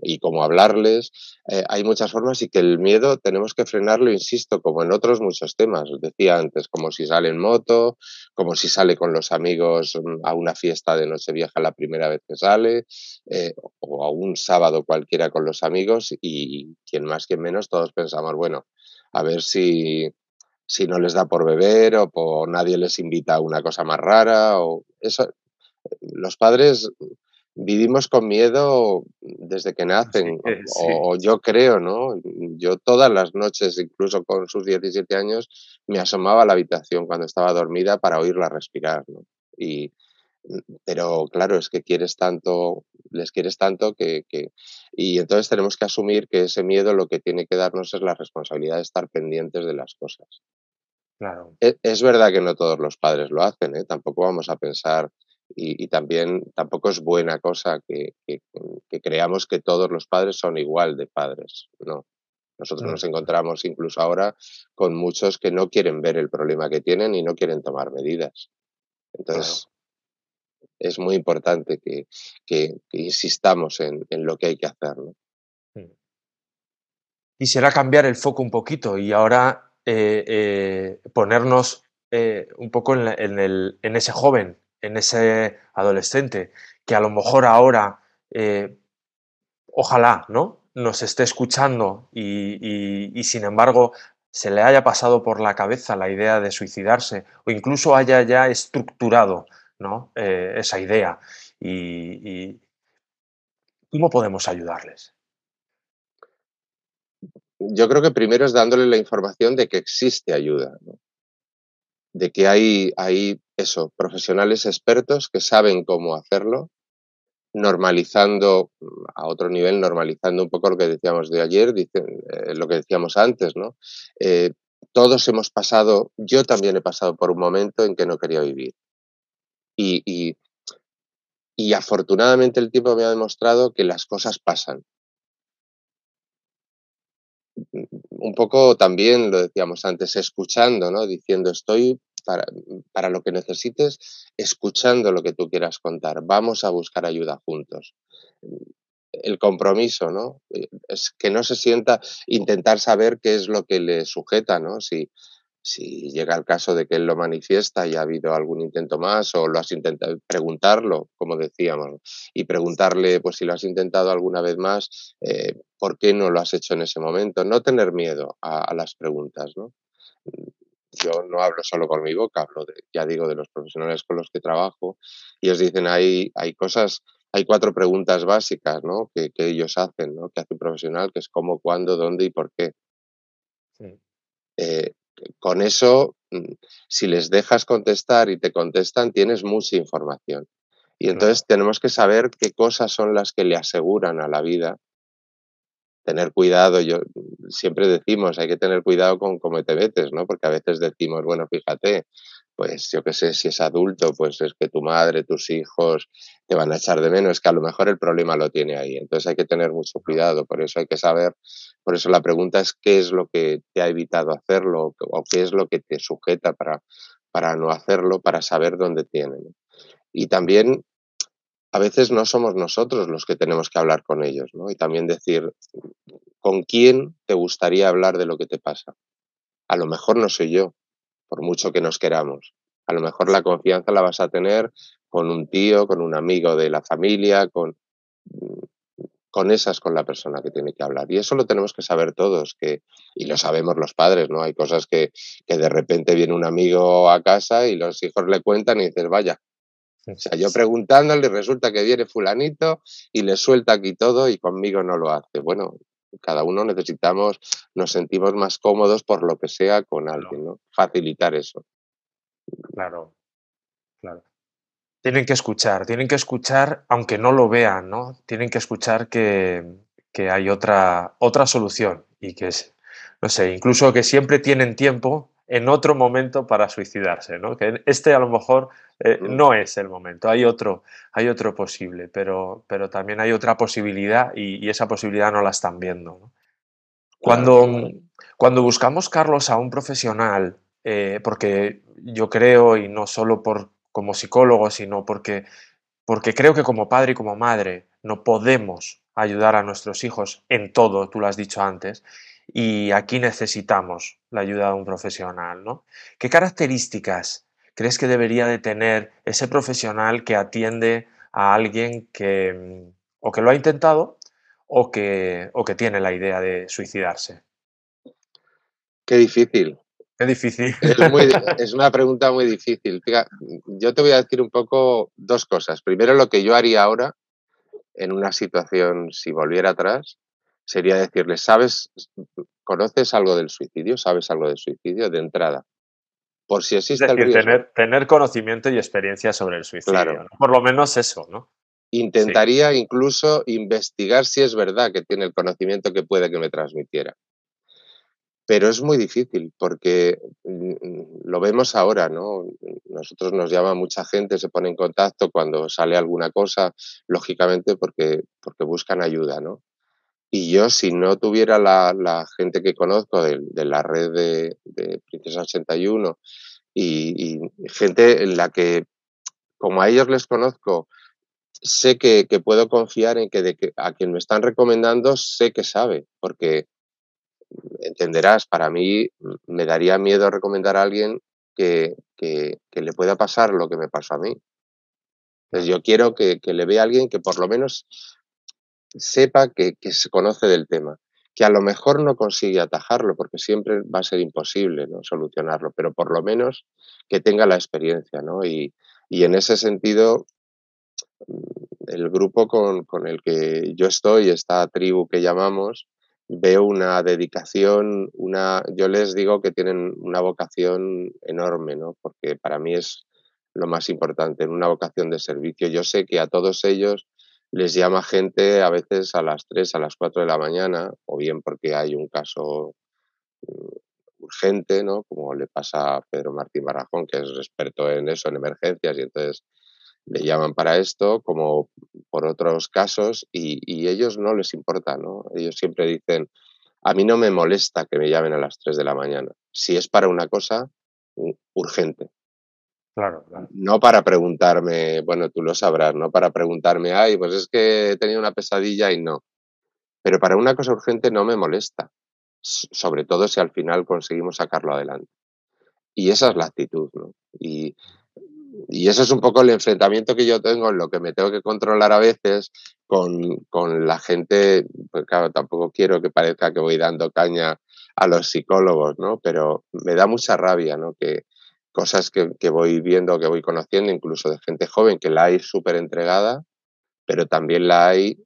S3: y cómo hablarles. Eh, hay muchas formas y que el miedo tenemos que frenarlo, insisto, como en otros muchos temas. Decía antes, como si sale en moto, como si sale con los amigos mm, a una fiesta de Nochevieja la primera vez que sale, eh, o a un sábado cualquiera con los amigos y quien más, quien menos, todos pensamos, bueno, a ver si, si no les da por beber o por nadie les invita a una cosa más rara o eso los padres vivimos con miedo desde que nacen, O, yo creo, ¿no? Yo todas las noches, incluso con sus 17 años, me asomaba a la habitación cuando estaba dormida para oírla respirar, ¿no? Y, pero claro, es que quieres tanto, les quieres tanto que, que, Y entonces tenemos que asumir que ese miedo lo que tiene que darnos es la responsabilidad de estar pendientes de las cosas.
S2: Claro.
S3: Es, es verdad que no todos los padres lo hacen, ¿eh? Tampoco vamos a pensar y, también tampoco es buena cosa que, creamos que todos los padres son igual de padres, ¿no? Nosotros nos encontramos incluso ahora con muchos que no quieren ver el problema que tienen y no quieren tomar medidas. Entonces, es muy importante que, insistamos en, lo que hay que hacer. ¿no?
S2: Quisiera cambiar el foco un poquito y ahora eh, eh, ponernos eh, un poco en, ese joven, en ese adolescente, que a lo mejor ahora, ojalá, ¿no? Nos esté escuchando y, sin embargo se le haya pasado por la cabeza la idea de suicidarse o incluso haya ya estructurado ¿no? Esa idea y, cómo podemos ayudarles.
S3: Yo creo que primero es dándole la información de que existe ayuda, de que hay, hay eso, profesionales expertos que saben cómo hacerlo, normalizando a otro nivel, normalizando un poco lo que decíamos de ayer, eh, lo que decíamos antes, ¿no? Eh, todos hemos pasado, yo también he pasado por un momento en que no quería vivir. Y, y, afortunadamente el tiempo me ha demostrado que las cosas pasan. Un poco también, lo decíamos antes, escuchando, ¿no? Diciendo, estoy para, para, lo que necesites, escuchando lo que tú quieras contar. Vamos a buscar ayuda juntos. El compromiso, ¿no? Es que no se sienta intentar saber qué es lo que le sujeta, ¿no? Si, si llega el caso de que él lo manifiesta y ha habido algún intento más o lo has intentado preguntarlo, como decíamos, y preguntarle, pues si lo has intentado alguna vez más, eh, ¿por qué no lo has hecho en ese momento? No tener miedo a, las preguntas, ¿no? Yo no hablo solo con mi boca, hablo, de, ya digo, de los profesionales con los que trabajo, y ellos dicen, hay, hay cosas, hay cuatro preguntas básicas, ¿no? Que, que ellos hacen, ¿no? Que hace un profesional, que es cómo, cuándo, dónde y por qué. Sí. Eh, con eso, mm, si les dejas contestar y te contestan, tienes mucha información. Y entonces tenemos que saber qué cosas son las que le aseguran a la vida. Tener cuidado, yo siempre decimos, hay que tener cuidado con cómo te metes, ¿no? Porque a veces decimos, bueno, fíjate, pues yo qué sé, si es adulto, pues es que tu madre, tus hijos te van a echar de menos, es que a lo mejor el problema lo tiene ahí. Entonces hay que tener mucho cuidado, por eso hay que saber, por eso la pregunta es qué es lo que te ha evitado hacerlo o qué es lo que te sujeta para, para no hacerlo, para saber dónde tienen. Y también a veces no somos nosotros los que tenemos que hablar con ellos, ¿no? Y también decir, ¿con quién te gustaría hablar de lo que te pasa? A lo mejor no soy yo, por mucho que nos queramos. A lo mejor la confianza la vas a tener con un tío, con un amigo de la familia, con, con esas con la persona que tiene que hablar. Y eso lo tenemos que saber todos, que, y lo sabemos los padres, ¿no? Hay cosas que, que de repente viene un amigo a casa y los hijos le cuentan y dices, vaya. O sea, yo preguntándole, resulta que viene fulanito y le suelta aquí todo y conmigo no lo hace. Bueno, cada uno necesitamos, nos sentimos más cómodos por lo que sea con alguien, ¿no? Facilitar eso.
S2: Claro, claro. Tienen que escuchar, tienen que escuchar aunque no lo vean, ¿no? Tienen que escuchar que, que hay otra, otra solución y que es, no sé, incluso que siempre tienen tiempo en otro momento para suicidarse, ¿no? Que este a lo mejor eh, no es el momento, hay otro, hay otro posible, pero, pero también hay otra posibilidad y, esa posibilidad no la están viendo. Cuando, cuando buscamos, Carlos, a un profesional, eh, porque yo creo, y no solo por, como psicólogo, sino porque, porque creo que como padre y como madre no podemos ayudar a nuestros hijos en todo, tú lo has dicho antes, y aquí necesitamos la ayuda de un profesional, ¿no? ¿Qué características crees que debería de tener ese profesional que atiende a alguien que mm, o que lo ha intentado o que, o que tiene la idea de suicidarse?
S3: Qué difícil.
S2: Qué difícil.
S3: Es, una pregunta muy difícil. yo te voy a decir un poco dos cosas. Primero, lo que yo haría ahora en una situación, si volviera atrás, sería decirle, ¿sabes, conoces algo del suicidio? ¿Sabes algo del suicidio de entrada?
S2: Por si existe es decir, Tener, tener, conocimiento y experiencia sobre el suicidio. Por lo menos eso, ¿no?
S3: Intentaría incluso investigar si es verdad que tiene el conocimiento que puede que me transmitiera. Pero es muy difícil porque mm, lo vemos ahora, ¿no? Nosotros nos llama mucha gente, se pone en contacto cuando sale alguna cosa, lógicamente porque, porque buscan ayuda, ¿no? Y yo, si no tuviera la, gente que conozco de, la red de, Princesa 81 y, y, gente en la que, como a ellos les conozco, sé que, puedo confiar en que, de que a quien me están recomendando sé que sabe, porque entenderás, para mí me daría miedo recomendar a alguien que, le pueda pasar lo que me pasó a mí. Entonces yo quiero que, le vea a alguien que por lo menos sepa que, se conoce del tema, que a lo mejor no consigue atajarlo, porque siempre va a ser imposible ¿no? solucionarlo, pero por lo menos que tenga la experiencia. ¿no? Y, y en ese sentido, el grupo con, con, el que yo estoy, esta tribu que llamamos, veo una dedicación, una, yo les digo que tienen una vocación enorme, ¿no? porque para mí es lo más importante, una vocación de servicio. Yo sé que a todos ellos les llama gente a veces a las 3, a las 4 de la mañana, o bien porque hay un caso mm, urgente, ¿no? Como le pasa a Pedro Martín Barajón, que es experto en eso, en emergencias, y entonces le llaman para esto, como por otros casos, y, ellos no les importa, ¿no? Ellos siempre dicen, a mí no me molesta que me llamen a las 3 de la mañana, si es para una cosa urgente. No para preguntarme, bueno, tú lo sabrás, no para preguntarme, ay, pues es que he tenido una pesadilla y no. Pero para una cosa urgente no me molesta, sobre todo si al final conseguimos sacarlo adelante. Y esa es la actitud, ¿no? Y, y ese es un poco el enfrentamiento que yo tengo en lo que me tengo que controlar a veces con, con, la gente, pues claro, tampoco quiero que parezca que voy dando caña a los psicólogos, ¿no? Pero me da mucha rabia, ¿no? Que cosas que, que voy viendo, que voy conociendo, incluso de gente joven, que la hay súper entregada, pero también la hay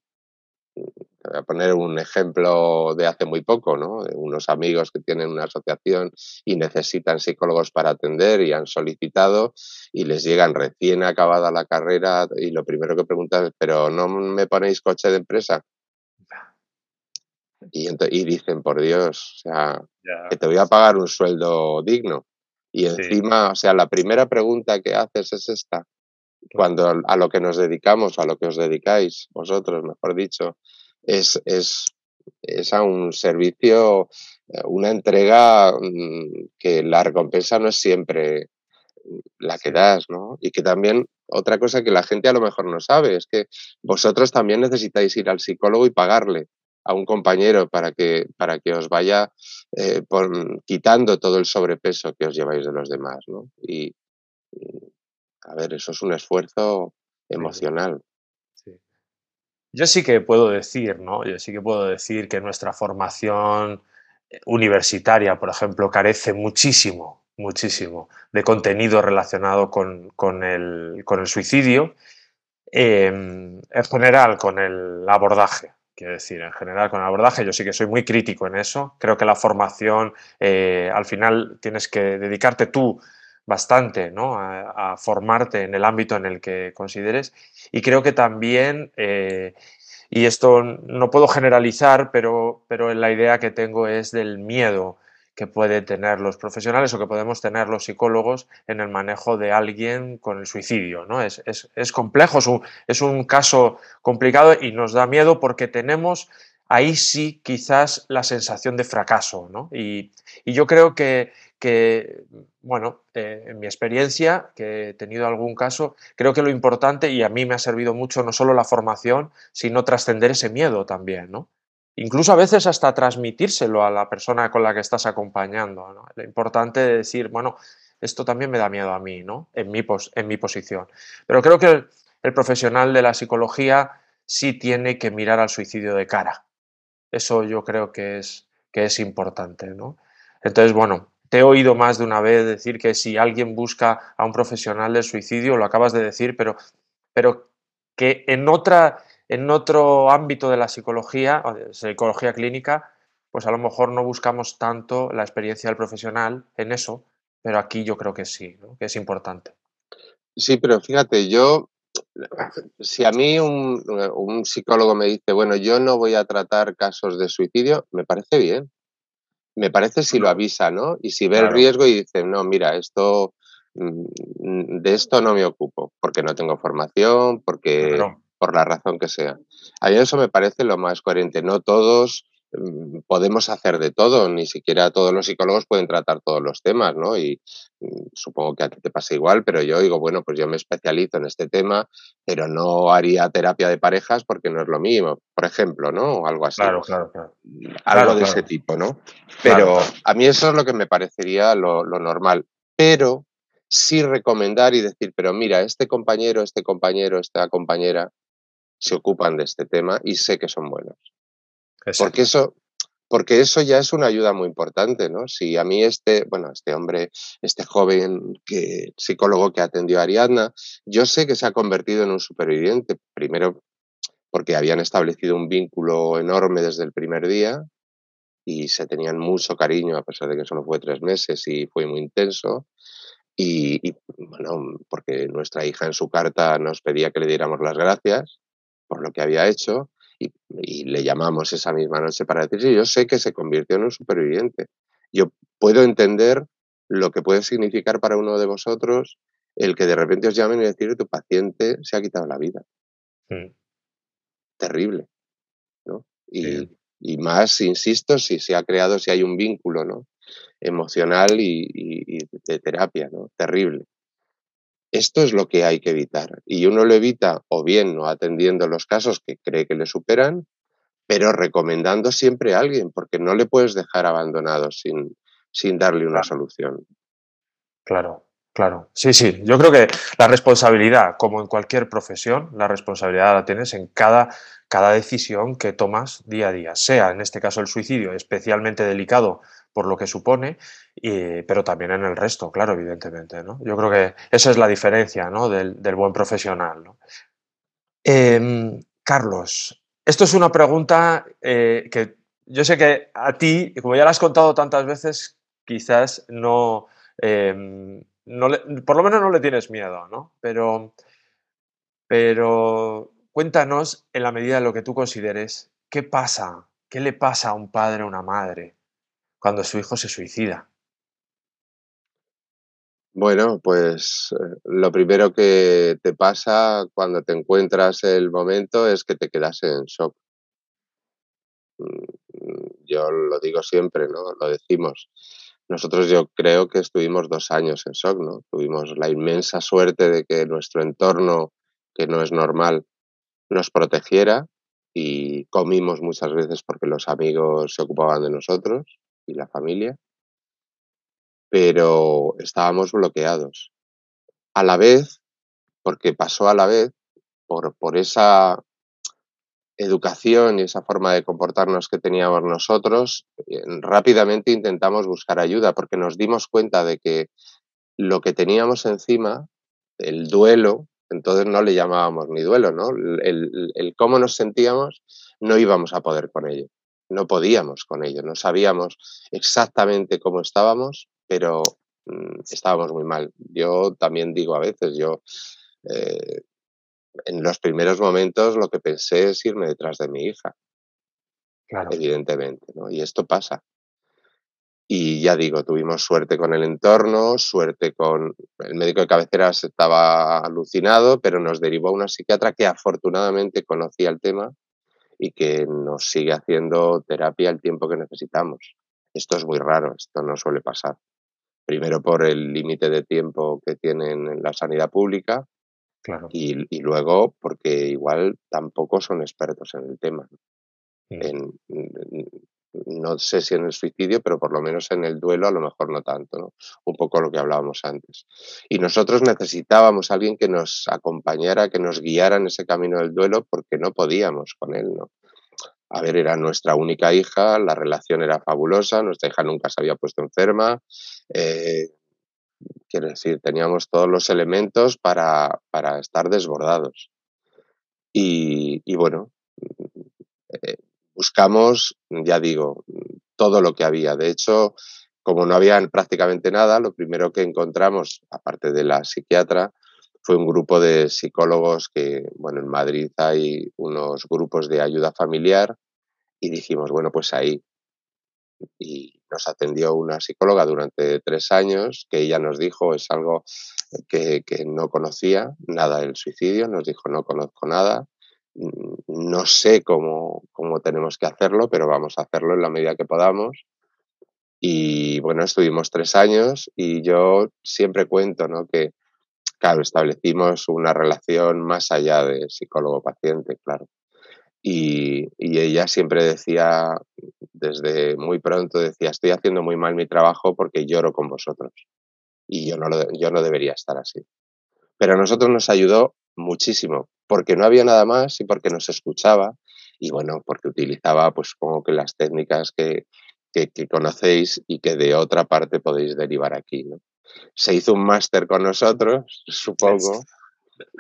S3: voy a poner un ejemplo de hace muy poco, ¿no? De unos amigos que tienen una asociación y necesitan psicólogos para atender y han solicitado y les llegan recién acabada la carrera y lo primero que preguntan es, pero ¿no me ponéis coche de empresa? Y, y dicen, por Dios, o sea, que te voy a pagar un sueldo digno. Y encima, o sea, la primera pregunta que haces es esta. Cuando a lo que nos dedicamos, a lo que os dedicáis, vosotros, mejor dicho, es, es, es a un servicio, eh, una entrega mm, que la recompensa no es siempre la que das, ¿no? Y que también otra cosa que la gente a lo mejor no sabe es que vosotros también necesitáis ir al psicólogo y pagarle a un compañero para que, para que os vaya eh, quitando todo el sobrepeso que os lleváis de los demás, ¿no? Y, a ver, eso es un esfuerzo emocional.
S2: Yo sí que puedo decir, ¿no? Yo sí que puedo decir que nuestra formación eh, universitaria, por ejemplo, carece muchísimo, muchísimo de contenido relacionado con, el, suicidio, em, en general con el abordaje. Quiero decir, en general con el abordaje, yo sí que soy muy crítico en eso. Creo que la formación, eh, al final, tienes que dedicarte tú bastante ¿no? a, formarte en el ámbito en el que consideres. Y creo que también, eh, y esto no puedo generalizar, pero, pero la idea que tengo es del miedo que pueden tener los profesionales o que podemos tener los psicólogos en el manejo de alguien con el suicidio. ¿no? Es, es, complejo, es un, es un caso complicado y nos da miedo porque tenemos ahí sí quizás la sensación de fracaso. ¿no? Y, y, yo creo que, que bueno, eh, en mi experiencia, que he tenido algún caso, creo que lo importante, y a mí me ha servido mucho no solo la formación, sino trascender ese miedo también, ¿no? Incluso a veces hasta transmitírselo a la persona con la que estás acompañando. Lo importante de decir, bueno, esto también me da miedo a mí, ¿no? En mi, en mi posición. Pero creo que el, el profesional de la psicología sí tiene que mirar al suicidio de cara. Eso yo creo que es, que es importante, ¿no? Entonces, bueno, te he oído más de una vez decir que si alguien busca a un profesional del suicidio, lo acabas de decir, pero, pero que en, otra, en otro ámbito de la psicología, psicología clínica, pues a lo mejor no buscamos tanto la experiencia del profesional en eso, pero aquí yo creo que sí, que es importante.
S3: Sí, pero fíjate, yo, si a mí un, un, psicólogo me dice, bueno, yo no voy a tratar casos de suicidio, me parece bien. Me parece si lo avisa, ¿no? Y si ve el riesgo y dice, no, mira, esto mm, de esto no me ocupo, porque no tengo formación, porque, por la razón que sea. A mí eso me parece lo más coherente. No todos mm, podemos hacer de todo, ni siquiera todos los psicólogos pueden tratar todos los temas, ¿no? Y mm, supongo que a ti te pasa igual, pero yo digo, bueno, pues yo me especializo en este tema, pero no haría terapia de parejas porque no es lo mismo, por ejemplo, ¿no? O algo así.
S2: Claro, claro, claro.
S3: Algo de ese tipo, ¿no? Pero a mí eso es lo que me parecería lo, lo normal. Pero sí recomendar y decir, pero mira, este compañero, este compañero, esta compañera se ocupan de este tema y sé que son buenos. Porque eso, porque eso ya es una ayuda muy importante, ¿no? Si a mí este, bueno, este hombre, este joven que, psicólogo que atendió a Ariadna, yo sé que se ha convertido en un superviviente, primero porque habían establecido un vínculo enorme desde el primer día y se tenían mucho cariño, a pesar de que solo fue tres meses y fue muy intenso. Y, bueno, porque nuestra hija en su carta nos pedía que le diéramos las gracias por lo que había hecho y, le llamamos esa misma noche para decirle, yo sé que se convirtió en un superviviente. Yo puedo entender lo que puede significar para uno de vosotros el que de repente os llamen y decir tu paciente se ha quitado la vida. Mm. Terrible. ¿no? Y, y, más, insisto, si se ha creado, si hay un vínculo, ¿no? emocional y, de terapia, ¿no? Terrible. Esto es lo que hay que evitar. Y uno lo evita o bien no atendiendo los casos que cree que le superan, pero recomendando siempre a alguien, porque no le puedes dejar abandonado sin, sin darle una solución.
S2: Claro, claro. Sí, sí. Yo creo que la responsabilidad, como en cualquier profesión, la responsabilidad la tienes en cada, cada decisión que tomas día a día. Sea en este caso el suicidio especialmente delicado por lo que supone, pero también en el resto, claro, evidentemente. ¿no? Yo creo que esa es la diferencia ¿no? del, buen profesional. Em, Carlos, esto es una pregunta eh, que yo sé que a ti, como ya la has contado tantas veces, quizás no, em, no por lo menos no le tienes miedo, ¿no? Pero, pero cuéntanos, en la medida de lo que tú consideres, ¿qué pasa? ¿Qué le pasa a un padre o una madre cuando su hijo se suicida?
S3: Bueno, pues eh, lo primero que te pasa cuando te encuentras el momento es que te quedas en shock. Mm, yo lo digo siempre, ¿no? Lo decimos. Nosotros yo creo que estuvimos dos años en shock, ¿no? Tuvimos la inmensa suerte de que nuestro entorno, que no es normal, nos protegiera y comimos muchas veces porque los amigos se ocupaban de nosotros y la familia, pero estábamos bloqueados. A la vez, porque pasó a la vez, por, por esa educación y esa forma de comportarnos que teníamos nosotros, eh, rápidamente intentamos buscar ayuda porque nos dimos cuenta de que lo que teníamos encima, el duelo, entonces no le llamábamos ni duelo, ¿no? El, el, cómo nos sentíamos, no íbamos a poder con ello no podíamos con ello, no sabíamos exactamente cómo estábamos, pero mm, estábamos muy mal. Yo también digo a veces, yo eh, en los primeros momentos lo que pensé es irme detrás de mi hija, evidentemente, ¿no? Y esto pasa. Y ya digo, tuvimos suerte con el entorno, suerte con el médico de cabecera estaba alucinado, pero nos derivó a una psiquiatra que afortunadamente conocía el tema y que nos sigue haciendo terapia el tiempo que necesitamos. Esto es muy raro, esto no suele pasar. Primero por el límite de tiempo que tienen en la sanidad pública claro. y, luego porque igual tampoco son expertos en el tema. No sé si en el suicidio, pero por lo menos en el duelo a lo mejor no tanto, ¿no? Un poco lo que hablábamos antes. Y nosotros necesitábamos a alguien que nos acompañara, que nos guiara en ese camino del duelo porque no podíamos con él, ¿no? A ver, era nuestra única hija, la relación era fabulosa, nuestra hija nunca se había puesto enferma, eh, quiero decir, teníamos todos los elementos para, para estar desbordados. Y, bueno, eh, buscamos, ya digo, todo lo que había. De hecho, como no había prácticamente nada, lo primero que encontramos, aparte de la psiquiatra, fue un grupo de psicólogos que, bueno, en Madrid hay unos grupos de ayuda familiar y dijimos, bueno, pues ahí. Y nos atendió una psicóloga durante tres años que ella nos dijo, es algo que, que no conocía, nada del suicidio, nos dijo, no conozco nada, no sé cómo, cómo tenemos que hacerlo, pero vamos a hacerlo en la medida que podamos. Y bueno, estuvimos tres años y yo siempre cuento ¿no? que, claro, establecimos una relación más allá de psicólogo-paciente, claro. Y, ella siempre decía, desde muy pronto, decía, estoy haciendo muy mal mi trabajo porque lloro con vosotros. Y yo no, yo no debería estar así. Pero a nosotros nos ayudó muchísimo, porque no había nada más y porque nos escuchaba y bueno, porque utilizaba pues supongo que las técnicas que, que, conocéis y que de otra parte podéis derivar aquí. ¿no? Se hizo un máster con nosotros, supongo,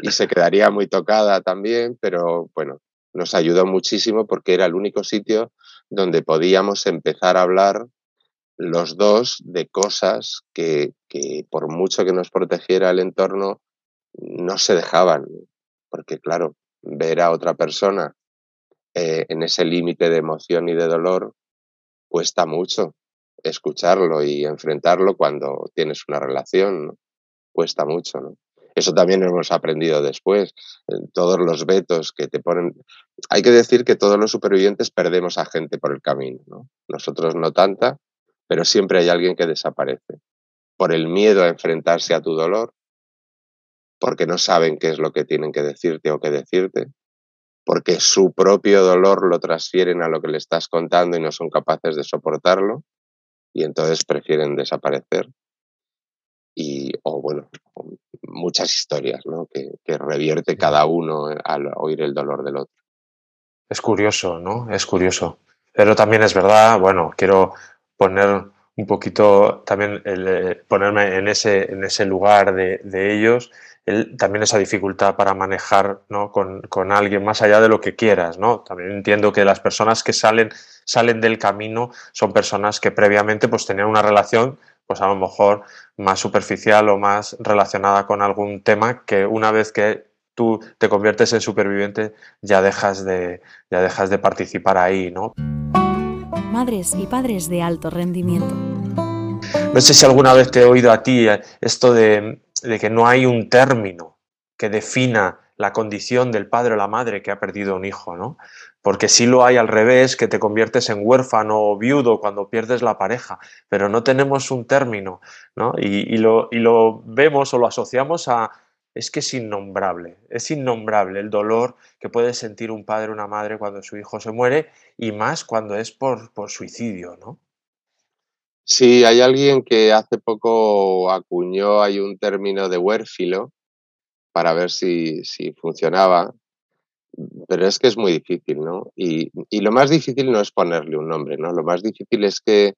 S3: y se quedaría muy tocada también, pero bueno, nos ayudó muchísimo porque era el único sitio donde podíamos empezar a hablar los dos de cosas que, que por mucho que nos protegiera el entorno, no se dejaban, porque claro, ver a otra persona eh, en ese límite de emoción y de dolor cuesta mucho escucharlo y enfrentarlo cuando tienes una relación, cuesta mucho. Eso también hemos aprendido después. Todos los vetos que te ponen. Hay que decir que todos los supervivientes perdemos a gente por el camino. ¿no? Nosotros no tanta, pero siempre hay alguien que desaparece. Por el miedo a enfrentarse a tu dolor, porque no saben qué es lo que tienen que decirte o qué decirte, porque su propio dolor lo transfieren a lo que le estás contando y no son capaces de soportarlo y entonces prefieren desaparecer. Y, o bueno, muchas historias ¿no? que, que revierte cada uno al oír el dolor del otro.
S2: Es curioso, ¿no? Es curioso. Pero también es verdad, bueno, quiero poner un poquito también el, eh, ponerme en ese, en ese lugar de, ellos también esa dificultad para manejar ¿no? con, con, alguien más allá de lo que quieras. ¿no? También entiendo que las personas que salen, salen del camino son personas que previamente pues, tenían una relación pues a lo mejor más superficial o más relacionada con algún tema que una vez que tú te conviertes en superviviente ya dejas de, ya dejas de participar ahí. ¿no?
S1: Madres y padres de alto rendimiento.
S2: No sé si alguna vez te he oído a ti eh, esto de que no hay un término que defina la condición del padre o la madre que ha perdido un hijo, ¿no? Porque sí lo hay al revés, que te conviertes en huérfano o viudo cuando pierdes la pareja, pero no tenemos un término, ¿no? Y, lo, y lo vemos o lo asociamos a, es que es innombrable, es innombrable el dolor que puede sentir un padre o una madre cuando su hijo se muere y más cuando es por, por suicidio, ¿no?
S3: Sí, hay alguien que hace poco acuñó hay un término de huérfilo para ver si, si funcionaba, pero es que es muy difícil, ¿no? Y, y, lo más difícil no es ponerle un nombre, ¿no? Lo más difícil es que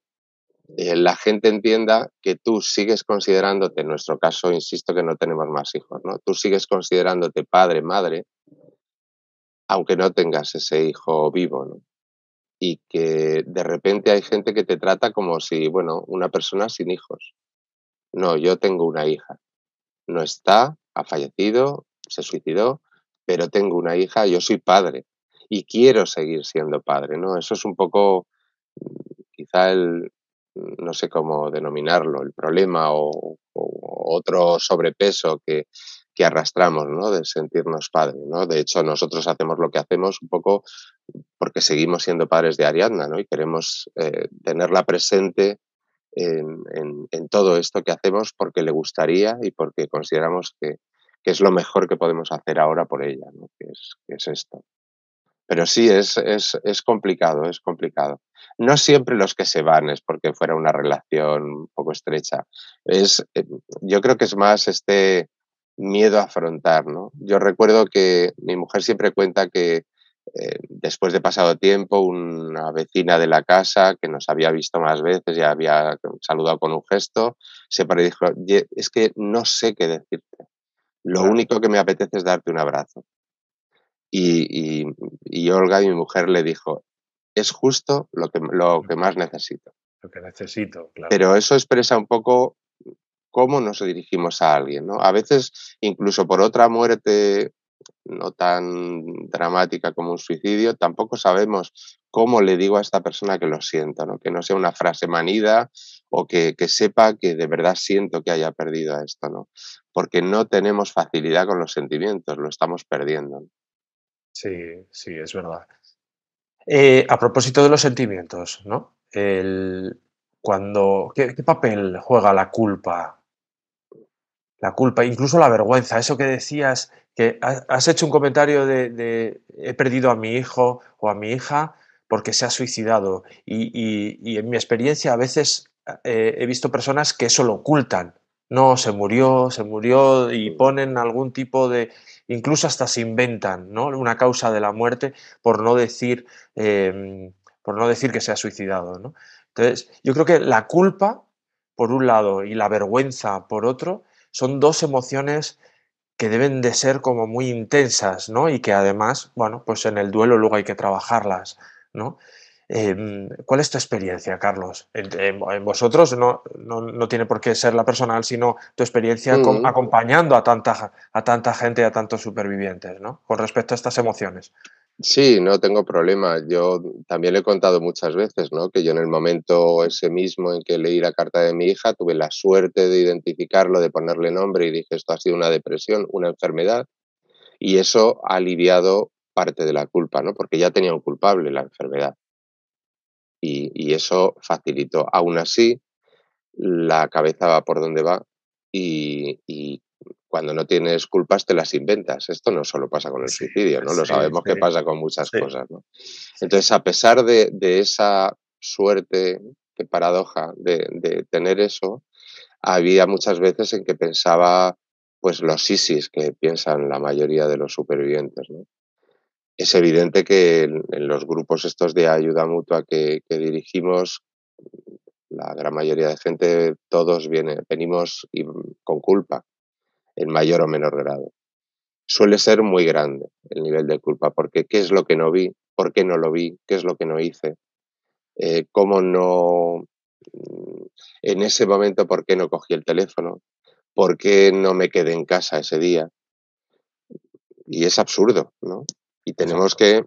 S3: eh, la gente entienda que tú sigues considerándote, en nuestro caso, insisto que no tenemos más hijos, ¿no? Tú sigues considerándote padre, madre, aunque no tengas ese hijo vivo, ¿no? Y que de repente hay gente que te trata como si, bueno, una persona sin hijos. No, yo tengo una hija. No está, ha fallecido, se suicidó, pero tengo una hija, yo soy padre y quiero seguir siendo padre, ¿no? Eso es un poco quizá el, no sé cómo denominarlo, el problema o, o otro sobrepeso que, que arrastramos, ¿no? De sentirnos padres, ¿no? De hecho, nosotros hacemos lo que hacemos un poco porque seguimos siendo padres de Ariadna, ¿no? Y queremos eh, tenerla presente en, todo esto que hacemos porque le gustaría y porque consideramos que, que, es lo mejor que podemos hacer ahora por ella, ¿no? Que es, que es esto. Pero sí, es, es, es, complicado, es complicado. No siempre los que se van es porque fuera una relación un poco estrecha. Es, eh, yo creo que es más este miedo a afrontar, ¿no? Yo recuerdo que mi mujer siempre cuenta que eh, después de pasado tiempo, una vecina de la casa que nos había visto más veces y había saludado con un gesto, se paró y dijo, es que no sé qué decirte. Lo único que me apetece es darte un abrazo. Y, y, y, Olga, mi mujer, le dijo, es justo lo que, lo que más necesito.
S2: Lo que necesito, claro.
S3: Pero eso expresa un poco cómo nos dirigimos a alguien. ¿no? A veces, incluso por otra muerte no tan dramática como un suicidio, tampoco sabemos cómo le digo a esta persona que lo siento, ¿no? que no sea una frase manida o que, que, sepa que de verdad siento que haya perdido esto, ¿no? porque no tenemos facilidad con los sentimientos, lo estamos perdiendo.
S2: Sí, sí, es verdad. Eh, a propósito de los sentimientos, ¿no? El, cuando, ¿qué, qué papel juega la culpa? La culpa, incluso la vergüenza, eso que decías, que ha- has hecho un comentario de, he perdido a mi hijo o a mi hija porque se ha suicidado. Y, y- y en mi experiencia a veces eh, he visto personas que eso lo ocultan. No, se murió, se murió y ponen algún tipo de, incluso hasta se inventan, ¿no? Una causa de la muerte por no decir, em, por no decir que se ha suicidado, ¿no? Entonces, yo creo que la culpa, por un lado, y la vergüenza, por otro, son dos emociones que deben de ser como muy intensas, ¿no? Y que además, bueno, pues en el duelo luego hay que trabajarlas, ¿no? Em, ¿cuál es tu experiencia, Carlos? En, en- en vosotros no, no, no tiene por qué ser la personal, sino tu experiencia
S3: Mm.
S2: acompañando a tanta, a tanta gente, a tantos supervivientes, ¿no? Con respecto a estas emociones.
S3: Sí, no tengo problema. Yo también le he contado muchas veces, ¿no? Que yo en el momento ese mismo en que leí la carta de mi hija, tuve la suerte de identificarlo, de ponerle nombre y dije, esto ha sido una depresión, una enfermedad, y eso ha aliviado parte de la culpa, ¿no? Porque ya tenía un culpable, la enfermedad, y, eso facilitó. Aún así, la cabeza va por donde va y cuando no tienes culpas te las inventas. Esto no solo pasa con el
S2: Sí,
S3: suicidio, ¿no? Lo
S2: sí,
S3: sabemos que
S2: sí,
S3: pasa con muchas cosas, ¿no? Entonces, a pesar de, de esa suerte, qué paradoja, de, de tener eso, había muchas veces en que pensaba, pues, los sisis que piensan la mayoría de los supervivientes, ¿no? Es evidente que en, en los grupos estos de ayuda mutua que, que dirigimos, la gran mayoría de gente, todos viene, venimos y- con culpa, en mayor o menor grado. Suele ser muy grande el nivel de culpa, porque ¿qué es lo que no vi? ¿Por qué no lo vi? ¿Qué es lo que no hice? Eh, ¿Cómo no, mm, en ese momento, por qué no cogí el teléfono? ¿Por qué no me quedé en casa ese día? Y es absurdo, ¿no? Y tenemos que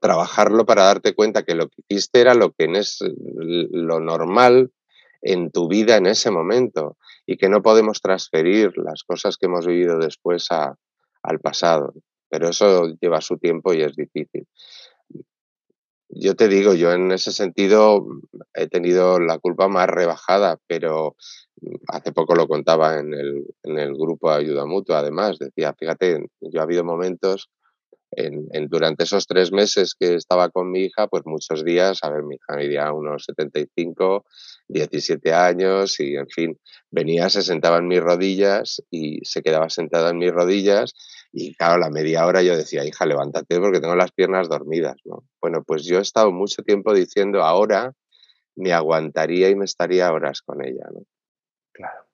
S3: trabajarlo para darte cuenta que lo que hiciste era lo que es lo normal en tu vida en ese momento y que no podemos transferir las cosas que hemos vivido después a, al pasado. Pero eso lleva su tiempo y es difícil. Yo te digo, yo en ese sentido he tenido la culpa más rebajada, pero hace poco lo contaba en el, en el grupo ayuda mutua, además, decía, fíjate, yo ha habido momentos en, en- durante esos tres meses que estaba con mi hija, pues muchos días, a ver, mi hija medía unos 75, 17 años y, en fin, venía, se sentaba en mis rodillas y se quedaba sentada en mis rodillas y, claro, la media hora yo decía, hija, levántate porque tengo las piernas dormidas, ¿no? Bueno, pues yo he estado mucho tiempo diciendo, ahora me aguantaría y me estaría horas con ella, ¿no?
S2: Claro.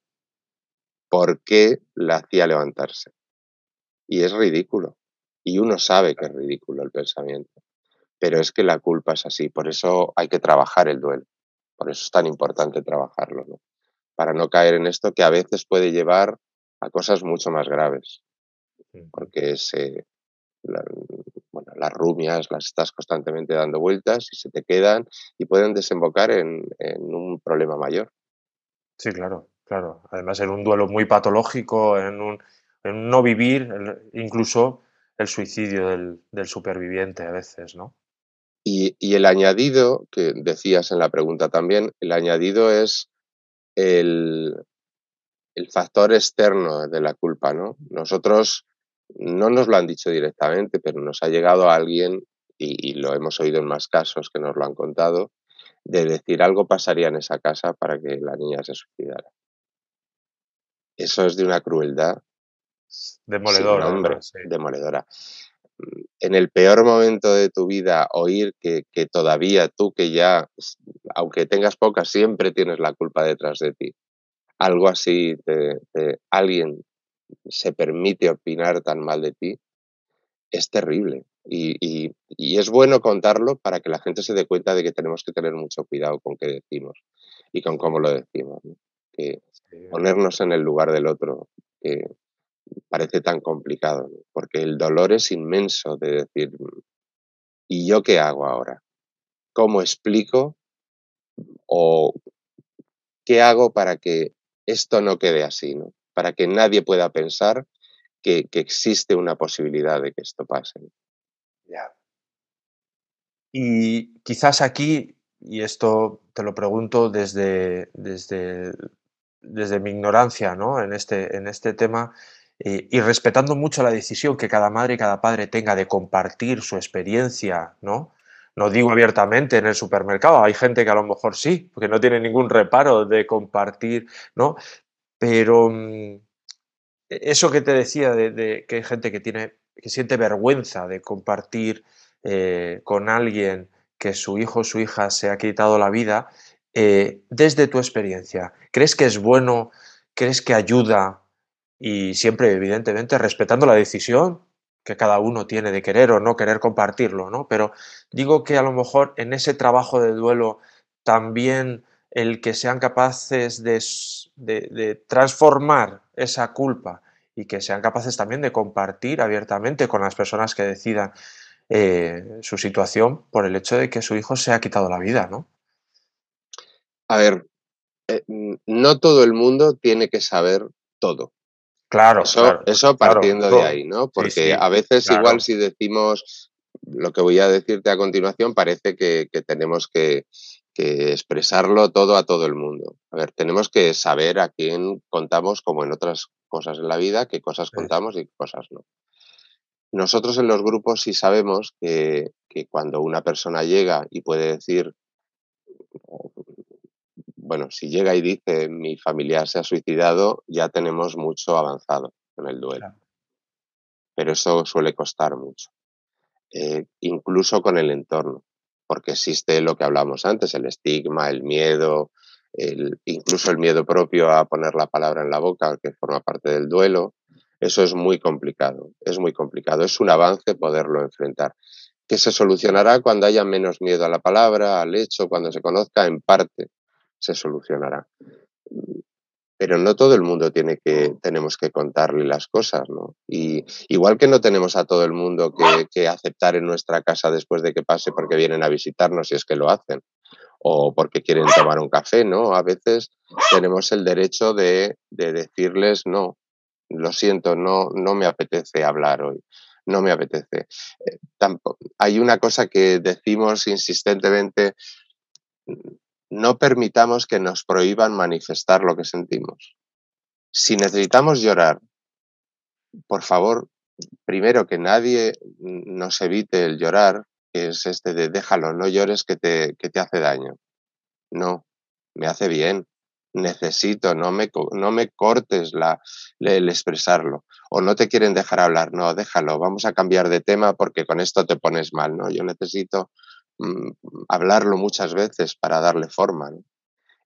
S3: ¿Por qué la hacía levantarse? Y es ridículo. Y uno sabe que es ridículo el pensamiento. Pero es que la culpa es así, por eso hay que trabajar el duelo. Por eso es tan importante trabajarlo, ¿no? Para no caer en esto que a veces puede llevar a cosas mucho más graves, porque es, eh, la- bueno, las rumias las estás constantemente dando vueltas y se te quedan y pueden desembocar en, en un problema mayor.
S2: Sí, claro, claro. Además, en un duelo muy patológico, en un, en no vivir, incluso el suicidio del, superviviente a veces, ¿no?
S3: Y, el añadido, que decías en la pregunta también, el añadido es el, factor externo de la culpa, ¿no? Nosotros no nos lo han dicho directamente, pero nos ha llegado alguien, y lo hemos oído en más casos que nos lo han contado, de decir algo pasaría en esa casa para que la niña se suicidara. Eso es de una crueldad sin
S2: Demoledor,
S3: nombre,
S2: sí.
S3: demoledora. Mm, En el peor momento de tu vida, oír que, que todavía tú que ya, s- aunque tengas poca, siempre tienes la culpa detrás de ti. Algo así, te- te- alguien se permite opinar tan mal de ti, es terrible. Y, y- y es bueno contarlo para que la gente se dé cuenta de que tenemos que tener mucho cuidado con qué decimos y con cómo lo decimos. ¿no? Que ponernos en el lugar del otro, que parece tan complicado, porque el dolor es inmenso de decir, ¿y yo qué hago ahora? ¿Cómo explico o qué hago para que esto no quede así? ¿no? Para que nadie pueda pensar que, que existe una posibilidad de que esto pase. ¿no?
S2: Y quizás aquí, y esto te lo pregunto desde, desde, desde mi ignorancia ¿no? en, este, en este tema, eh, y respetando mucho la decisión que cada madre y cada padre tenga de compartir su experiencia, ¿no? No digo abiertamente en el supermercado, hay gente que a lo mejor sí, porque no tiene ningún reparo de compartir, ¿no? Pero mm, eso que te decía de, que hay gente que tiene, que siente vergüenza de compartir eh, con alguien que su hijo o su hija se ha quitado la vida, eh, desde tu experiencia, ¿crees que es bueno? ¿Crees que ayuda? Y siempre, evidentemente, respetando la decisión que cada uno tiene de querer o no querer compartirlo, ¿no? Pero digo que a lo mejor en ese trabajo de duelo también el que sean capaces de, transformar esa culpa y que sean capaces también de compartir abiertamente con las personas que decidan eh, su situación por el hecho de que su hijo se ha quitado la vida, ¿no?
S3: A ver, eh, no todo el mundo tiene que saber todo.
S2: Claro,
S3: eso, eso partiendo de ahí, ¿no? Porque a veces igual si decimos lo que voy a decirte a continuación, parece que, tenemos que, expresarlo todo a todo el mundo. A ver, tenemos que saber a quién contamos, como en otras cosas en la vida, qué cosas contamos y qué cosas no. Nosotros en los grupos sí sabemos que, que cuando una persona llega y puede decir, bueno, si llega y dice mi familiar se ha suicidado, ya tenemos mucho avanzado en el duelo. Pero eso suele costar mucho. Eh, incluso con el entorno, porque existe lo que hablamos antes, el estigma, el miedo, incluso el miedo propio a poner la palabra en la boca, que forma parte del duelo. Eso es muy complicado, es muy complicado. Es un avance poderlo enfrentar. Que se solucionará cuando haya menos miedo a la palabra, al hecho, cuando se conozca en parte, se solucionará pero no todo el mundo tiene que, tenemos que contarle las cosas, ¿no? Y igual que no tenemos a todo el mundo que, aceptar en nuestra casa después de que pase porque vienen a visitarnos, si es que lo hacen, o porque quieren tomar un café, ¿no? A veces tenemos el derecho de, decirles, no, lo siento, no, no me apetece hablar hoy, no me apetece. Eh, hay una cosa que decimos insistentemente, no permitamos que nos prohíban manifestar lo que sentimos. Si necesitamos llorar, por favor, primero que nadie nos evite el llorar, que es este de déjalo, no llores que te, te hace daño. No, me hace bien, necesito, no me, no me cortes la, el expresarlo. O no te quieren dejar hablar, no, déjalo, vamos a cambiar de tema porque con esto te pones mal, ¿no? Yo necesito hablarlo muchas veces para darle forma.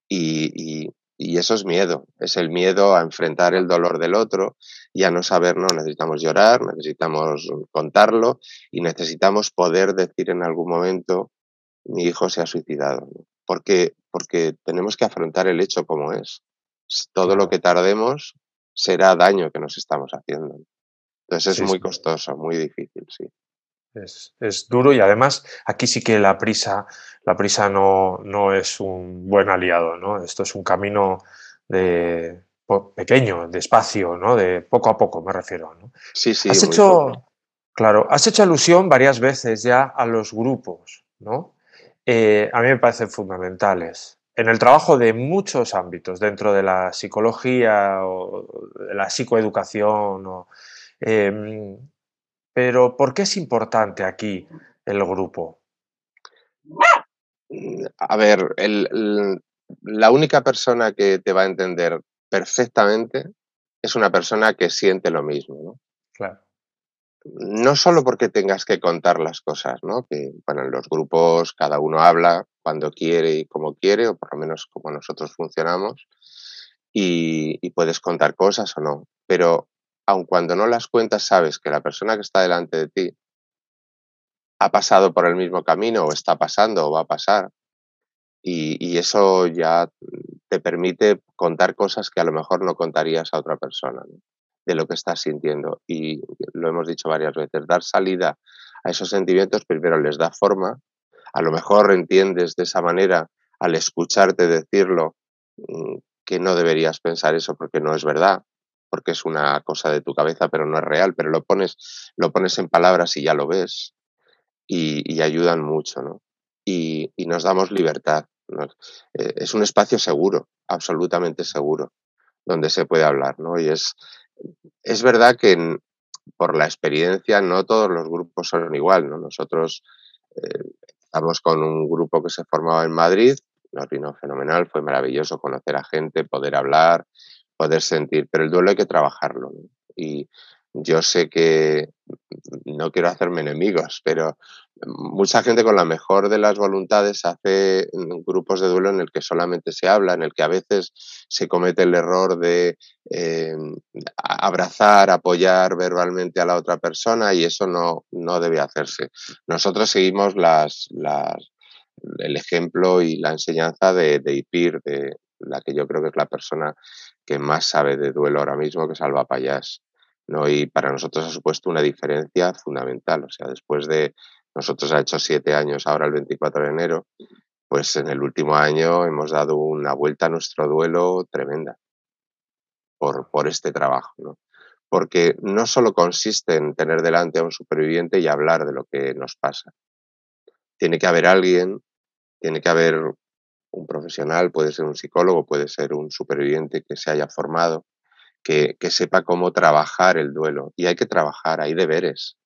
S3: Y, eso es miedo, es el miedo a enfrentar el dolor del otro y a no saber, no, necesitamos llorar, necesitamos contarlo y necesitamos poder decir en algún momento, mi hijo se ha suicidado, porque, porque tenemos que afrontar el hecho como es. Todo lo que tardemos será daño que nos estamos haciendo. Entonces es muy costoso, muy difícil, sí.
S2: Es, duro y además aquí sí que la prisa, la prisa no, no es un buen aliado, ¿no? Esto es un camino de pequeño, despacio, ¿no? De poco a poco, me refiero. ¿no?
S3: Sí, sí.
S2: Has hecho, claro, has hecho alusión varias veces ya a los grupos, ¿no? Eh, a mí me parecen fundamentales. En el trabajo de muchos ámbitos, dentro de la psicología o de la psicoeducación, o, em, pero ¿por qué es importante aquí el grupo?
S3: A ver, la única persona que te va a entender perfectamente es una persona que siente lo mismo, ¿no?
S2: Claro.
S3: No solo porque tengas que contar las cosas, ¿no? Que, bueno, en los grupos cada uno habla cuando quiere y como quiere, o por lo menos como nosotros funcionamos, y, y puedes contar cosas o no. Pero aun cuando no las cuentas, sabes que la persona que está delante de ti ha pasado por el mismo camino o está pasando o va a pasar. Y, eso ya te permite contar cosas que a lo mejor no contarías a otra persona de lo que estás sintiendo. Y lo hemos dicho varias veces, dar salida a esos sentimientos primero les da forma. A lo mejor entiendes de esa manera al escucharte decirlo mm, que no deberías pensar eso porque no es verdad, porque es una cosa de tu cabeza, pero no es real, pero lo pones, lo pones en palabras y ya lo ves. y, ayudan mucho, ¿no? Y, nos damos libertad. Eh, es un espacio seguro, absolutamente seguro, donde se puede hablar, ¿no? Y es, es verdad que por la experiencia no todos los grupos son igual, ¿no? Nosotros eh, estamos con un grupo que se formaba en Madrid, nos vino fenomenal, fue maravilloso conocer a gente, poder hablar, poder sentir, pero el duelo hay que trabajarlo. Y yo sé que no quiero hacerme enemigos, pero mucha gente con la mejor de las voluntades hace grupos de duelo en el que solamente se habla, en el que a veces se comete el error de eh, abrazar, apoyar verbalmente a la otra persona y eso no, no debe hacerse. Nosotros seguimos las, las, el ejemplo y la enseñanza de, de Ipir, de la que yo creo que es la persona que más sabe de duelo ahora mismo, que es Alba Payás. ¿no? Y para nosotros ha supuesto una diferencia fundamental. O sea, después de nosotros ha hecho siete años ahora el 24 de enero, pues en el último año hemos dado una vuelta a nuestro duelo tremenda por, por este trabajo. ¿no? Porque no solo consiste en tener delante a un superviviente y hablar de lo que nos pasa. Tiene que haber alguien, tiene que haber un profesional, puede ser un psicólogo, puede ser un superviviente que se haya formado, que, sepa cómo trabajar el duelo. Y hay que trabajar, hay deberes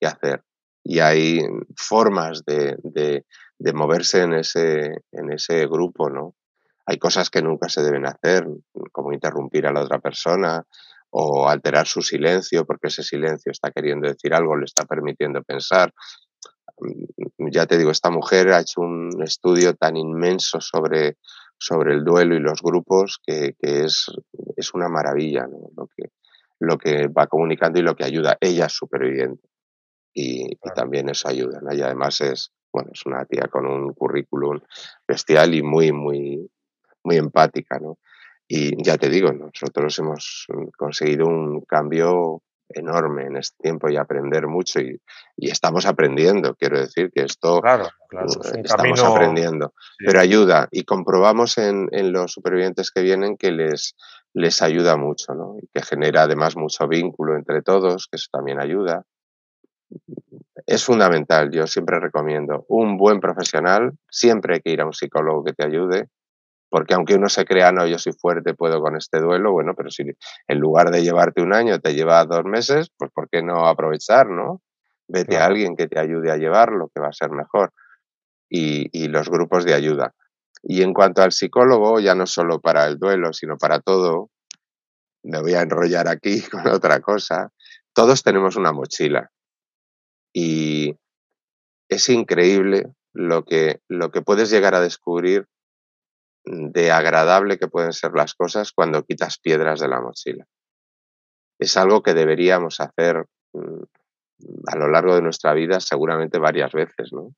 S3: que hacer y hay formas de, de, moverse en ese, en ese grupo, ¿no? Hay cosas que nunca se deben hacer, como interrumpir a la otra persona o alterar su silencio porque ese silencio está queriendo decir algo, le está permitiendo pensar. Mm, ya te digo, esta mujer ha hecho un estudio tan inmenso sobre sobre el duelo y los grupos que, es, es, una maravilla lo, que, lo que va comunicando y lo que ayuda. Ella es superviviente y, también eso ayuda. Y además es, bueno, es una tía con un currículum bestial y muy, muy, muy empática. ¿no? Y ya te digo, nosotros hemos conseguido un cambio enorme en este tiempo y aprender mucho y, estamos aprendiendo, quiero decir que esto
S2: claro, claro,
S3: estamos aprendiendo, pero ayuda y comprobamos en, los supervivientes que vienen que les, les ayuda mucho ¿no? y que genera además mucho vínculo entre todos, que eso también ayuda. Es fundamental, yo siempre recomiendo un buen profesional, siempre hay que ir a un psicólogo que te ayude, porque aunque uno se crea, no, yo soy fuerte, puedo con este duelo, bueno, pero si en lugar de llevarte un año te lleva dos meses, pues ¿por qué no aprovechar, no? Vete a alguien que te ayude a llevarlo, que va a ser mejor. Y, los grupos de ayuda. Y en cuanto al psicólogo, ya no solo para el duelo, sino para todo, me voy a enrollar aquí con otra cosa. Todos tenemos una mochila. Y es increíble lo que, lo que puedes llegar a descubrir de agradable que pueden ser las cosas cuando quitas piedras de la mochila. Es algo que deberíamos hacer mm, a lo largo de nuestra vida seguramente varias veces, ¿no?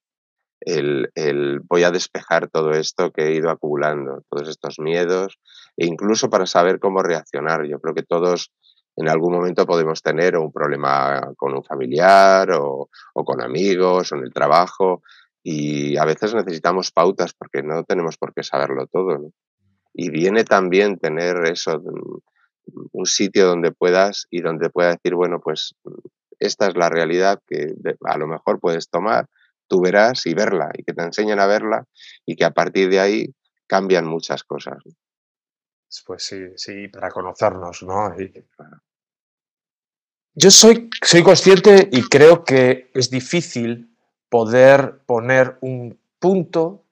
S3: El, voy a despejar todo esto que he ido acumulando, todos estos miedos, e incluso para saber cómo reaccionar. Yo creo que todos en algún momento podemos tener un problema con un familiar o, o con amigos o en el trabajo y a veces necesitamos pautas porque no tenemos por qué saberlo todo. Y viene también tener eso, un sitio donde puedas y donde puedas decir, bueno, pues esta es la realidad que a lo mejor puedes tomar, tú verás y verla, y que te enseñen a verla y que a partir de ahí cambian muchas cosas.
S2: Pues sí, sí, para conocernos, ¿no? Yo soy, soy consciente y creo que es difícil poder poner un punto,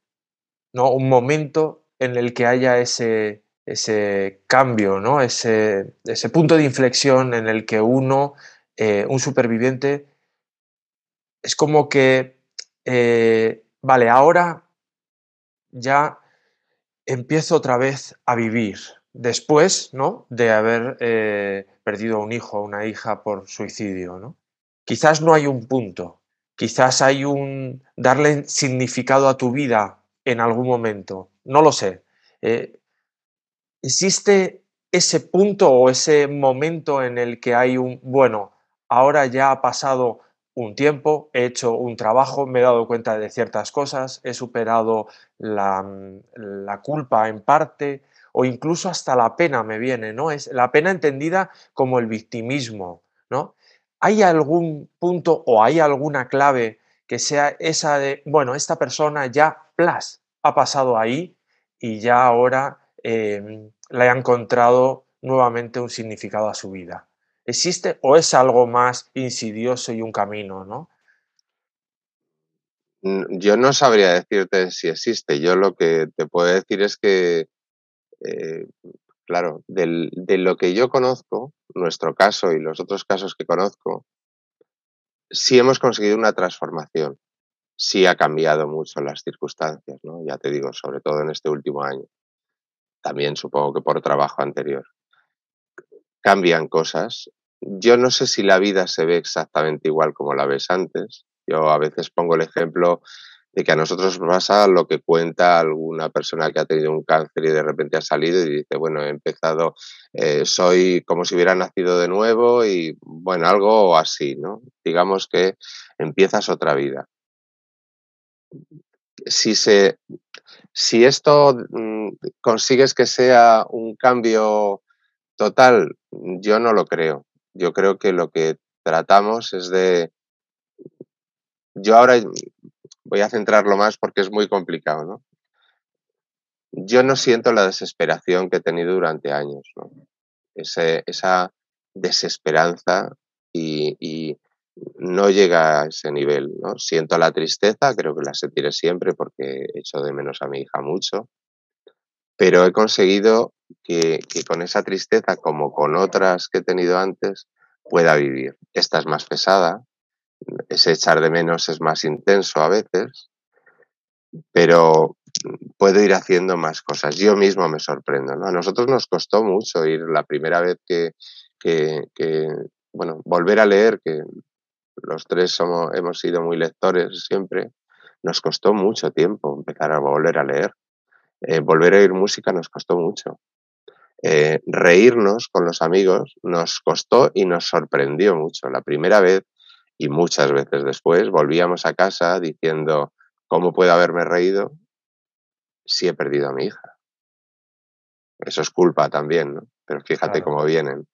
S2: ¿no? un momento en el que haya ese, ese cambio, ¿no? ese, ese, punto de inflexión en el que uno, eh, un superviviente, es como que, eh, vale, ahora ya empiezo otra vez a vivir, después ¿no? de haber eh, perdido a un hijo o una hija por suicidio. ¿no? Quizás no hay un punto, Quizás hay un darle significado a tu vida en algún momento, no lo sé. Eh, ¿Existe ese punto o ese momento en el que hay un, bueno, ahora ya ha pasado un tiempo, he hecho un trabajo, me he dado cuenta de ciertas cosas, he superado la, la culpa en parte o incluso hasta la pena me viene, ¿no? Es la pena entendida como el victimismo, ¿no? ¿Hay algún punto o hay alguna clave que sea esa de, bueno, esta persona ya, plas, ha pasado ahí y ya ahora em, le ha encontrado nuevamente un significado a su vida. ¿Existe o es algo más insidioso y un camino, no?
S3: Yo no sabría decirte si existe. Yo lo que te puedo decir es que, eh, claro, de lo que yo conozco, nuestro caso y los otros casos que conozco, sí hemos conseguido una transformación. Sí ha cambiado mucho las circunstancias, ¿no? Ya te digo, sobre todo en este último año. También supongo que por trabajo anterior. Cambian cosas. Yo no sé si la vida se ve exactamente igual como la ves antes. Yo a veces pongo el ejemplo de que a nosotros pasa lo que cuenta alguna persona que ha tenido un cáncer y de repente ha salido y dice, bueno, he empezado, eh, soy como si hubiera nacido de nuevo y bueno, algo así, ¿no? Digamos que empiezas otra vida. Si, se, si esto mm, consigues que sea un cambio total, yo no lo creo. Yo creo que lo que tratamos es de... Yo ahora voy a centrarlo más porque es muy complicado, ¿no? Yo no siento la desesperación que he tenido durante años, esa desesperanza y, no llega a ese nivel, ¿no? Siento la tristeza, creo que la sentiré siempre porque echo de menos a mi hija mucho, pero he conseguido que, que con esa tristeza, como con otras que he tenido antes, pueda vivir. Esta es más pesada, ese echar de menos es más intenso a veces, pero puedo ir haciendo más cosas. Yo mismo me sorprendo. A nosotros nos costó mucho ir la primera vez que, bueno, volver a leer, que los tres somos, hemos sido muy lectores siempre, nos costó mucho tiempo empezar a volver a leer. Eh, volver a oír música nos costó mucho. Eh, reírnos con los amigos nos costó y nos sorprendió mucho. La primera vez y muchas veces después volvíamos a casa diciendo, ¿cómo puedo haberme reído si he perdido a mi hija? Eso es culpa también, ¿no? Pero fíjate cómo vienen.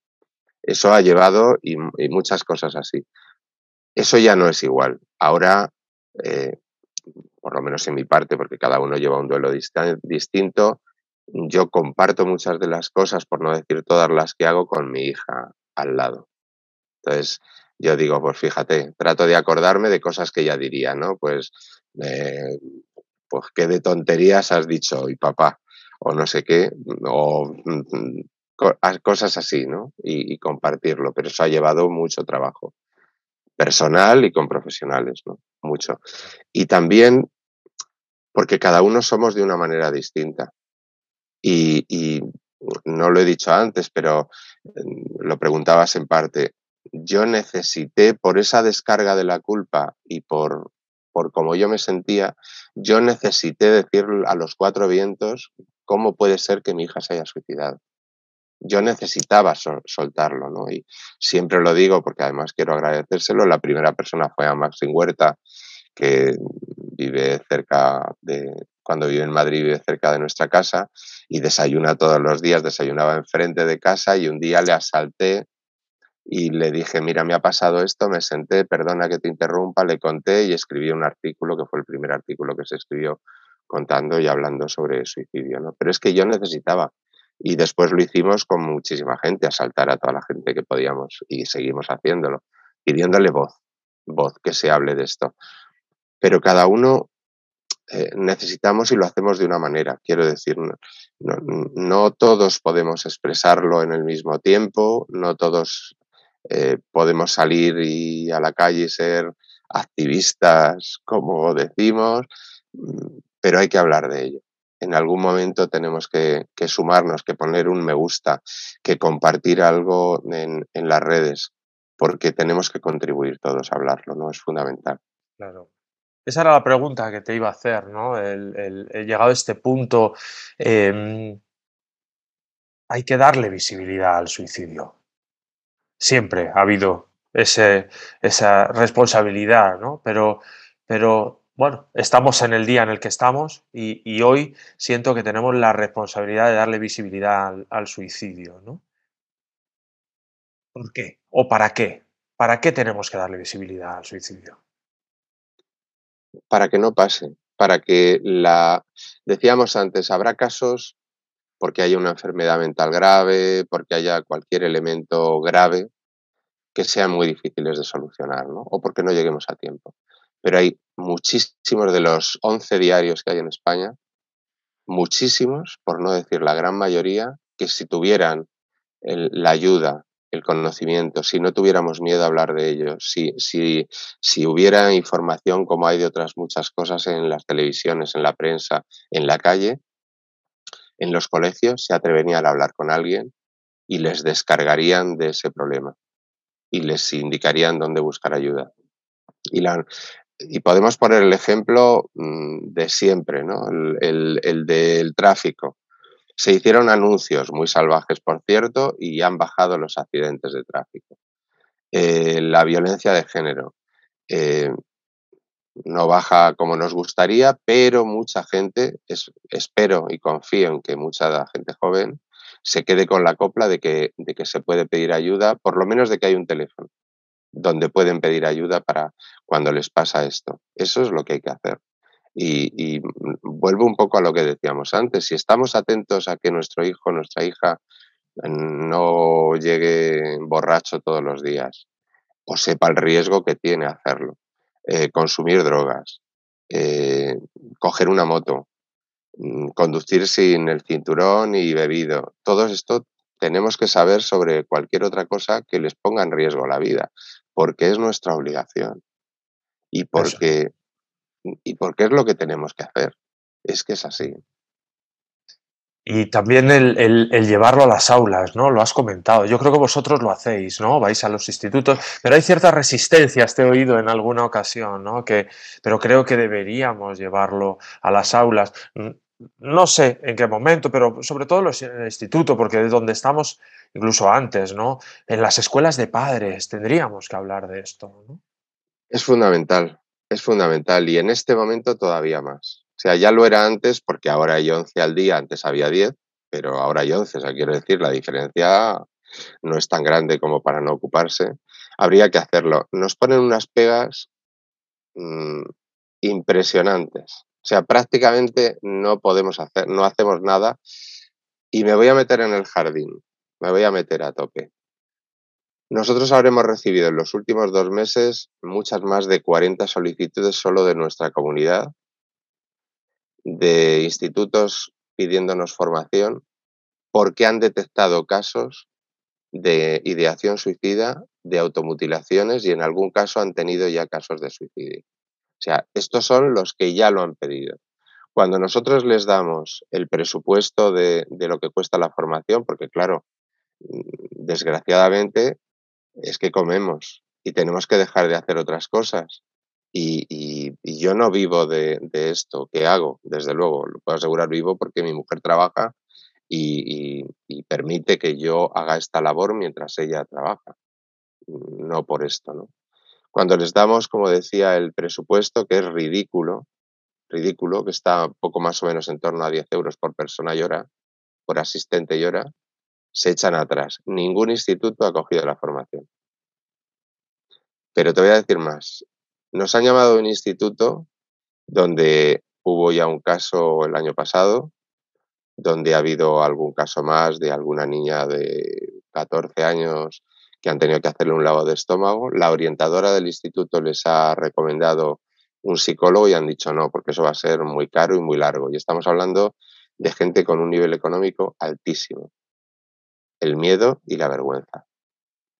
S3: Eso ha llevado y, muchas cosas así. Eso ya no es igual. Ahora, eh, por lo menos en mi parte, porque cada uno lleva un duelo distinto, yo comparto muchas de las cosas, por no decir todas las que hago, con mi hija al lado. Entonces, yo digo, pues fíjate, trato de acordarme de cosas que ella diría, ¿no? Pues, eh, pues qué de tonterías has dicho hoy, papá, o no sé qué, o mm, cosas así, ¿no? Y, compartirlo, pero eso ha llevado mucho trabajo personal y con profesionales, ¿no? Mucho. Y también porque cada uno somos de una manera distinta. Y, y no lo he dicho antes, pero mm, lo preguntabas en parte, yo necesité, por esa descarga de la culpa y por, por cómo yo me sentía, yo necesité decir a los cuatro vientos cómo puede ser que mi hija se haya suicidado. Yo necesitaba soltarlo, ¿no? Y siempre lo digo porque además quiero agradecérselo. La primera persona fue a Maxim Huerta, que vive cerca de, cuando vive en Madrid, vive cerca de nuestra casa y desayuna todos los días, desayunaba enfrente de casa y un día le asalté y le dije, mira, me ha pasado esto, me senté, perdona que te interrumpa, le conté y escribí un artículo, que fue el primer artículo que se escribió contando y hablando sobre suicidio, ¿no? Pero es que yo necesitaba, y después lo hicimos con muchísima gente, asaltar a toda la gente que podíamos y seguimos haciéndolo, pidiéndole voz, voz que se hable de esto. Pero cada uno eh, necesitamos y lo hacemos de una manera, quiero decir, no, no, todos podemos expresarlo en el mismo tiempo, no todos eh, podemos salir y a la calle y ser activistas, como decimos, mm, pero hay que hablar de ello. En algún momento tenemos que, sumarnos, que poner un me gusta, que compartir algo en, las redes, porque tenemos que contribuir todos a hablarlo, ¿no? Es fundamental.
S2: Claro. Esa era la pregunta que te iba a hacer, ¿no? El, llegado a este punto, em, hay que darle visibilidad al suicidio siempre ha habido ese, esa responsabilidad, ¿no? Pero, pero bueno, estamos en el día en el que estamos y, hoy siento que tenemos la responsabilidad de darle visibilidad al, suicidio, ¿no? ¿Por qué? ¿O para qué? ¿Para qué tenemos que darle visibilidad al suicidio?
S3: para que no pase, para que la, decíamos antes, habrá casos porque haya una enfermedad mental grave, porque haya cualquier elemento grave que sean muy difíciles de solucionar, ¿no? O porque no lleguemos a tiempo. Pero hay muchísimos de los 11 diarios que hay en España, muchísimos, por no decir la gran mayoría, que si tuvieran la ayuda, el conocimiento, si no tuviéramos miedo a hablar de ello, si, si, si hubiera información como hay de otras muchas cosas en las televisiones, en la prensa, en la calle, en los colegios se atreverían a hablar con alguien y les descargarían de ese problema y les indicarían dónde buscar ayuda. Y, podemos poner el ejemplo mm, de siempre, ¿no? el, el, del tráfico. Se hicieron anuncios muy salvajes, por cierto, y han bajado los accidentes de tráfico. Eh, la violencia de género eh, no baja como nos gustaría, pero mucha gente, es, espero y confío en que mucha gente joven se quede con la copla de que, de que se puede pedir ayuda, por lo menos de que hay un teléfono donde pueden pedir ayuda para cuando les pasa esto. Eso es lo que hay que hacer. Y, vuelvo un poco a lo que decíamos antes. Si estamos atentos a que nuestro hijo, nuestra hija no llegue borracho todos los días o sepa el riesgo que tiene hacerlo, eh, consumir drogas, eh, coger una moto, Mm, conducir sin el cinturón y bebido. Todo esto tenemos que saber sobre cualquier otra cosa que les ponga en riesgo la vida, porque es nuestra obligación y porque, y porque es lo que tenemos que hacer. Es que es así.
S2: Y también el, llevarlo a las aulas, ¿no? Lo has comentado. Yo creo que vosotros lo hacéis, ¿no? Vais a los institutos, pero hay ciertas resistencias, te he oído en alguna ocasión, ¿no? Que, pero creo que deberíamos llevarlo a las aulas no sé en qué momento, pero sobre todo en el instituto, porque es donde estamos, incluso antes, ¿no? En las escuelas de padres tendríamos que hablar de esto, ¿no?
S3: Es fundamental, es fundamental y en este momento todavía más. O sea, ya lo era antes porque ahora hay 11 al día, antes había 10, pero ahora hay 11, o sea, quiero decir, la diferencia no es tan grande como para no ocuparse. Habría que hacerlo. Nos ponen unas pegas mmm, impresionantes. O sea, prácticamente no podemos hacer, no hacemos nada y me voy a meter en el jardín, me voy a meter a tope. Nosotros habremos recibido en los últimos dos meses muchas más de 40 solicitudes solo de nuestra comunidad, de institutos pidiéndonos formación, porque han detectado casos de ideación suicida, de automutilaciones y en algún caso han tenido ya casos de suicidio. O sea, estos son los que ya lo han pedido. Cuando nosotros les damos el presupuesto de, lo que cuesta la formación, porque claro, desgraciadamente es que comemos y tenemos que dejar de hacer otras cosas. Y, yo no vivo de, esto que hago, desde luego, lo puedo asegurar vivo porque mi mujer trabaja y, y, permite que yo haga esta labor mientras ella trabaja. No por esto, ¿no? Cuando les damos, como decía, el presupuesto, que es ridículo, ridículo, que está poco más o menos en torno a 10 euros por persona y hora, por asistente y hora, se echan atrás. Ningún instituto ha cogido la formación. Pero te voy a decir más. Nos han llamado a un instituto donde hubo ya un caso el año pasado, donde ha habido algún caso más de alguna niña de 14 años que han tenido que hacerle un lavado de estómago. La orientadora del instituto les ha recomendado un psicólogo y han dicho no, porque eso va a ser muy caro y muy largo. Y estamos hablando de gente con un nivel económico altísimo. El miedo y la vergüenza.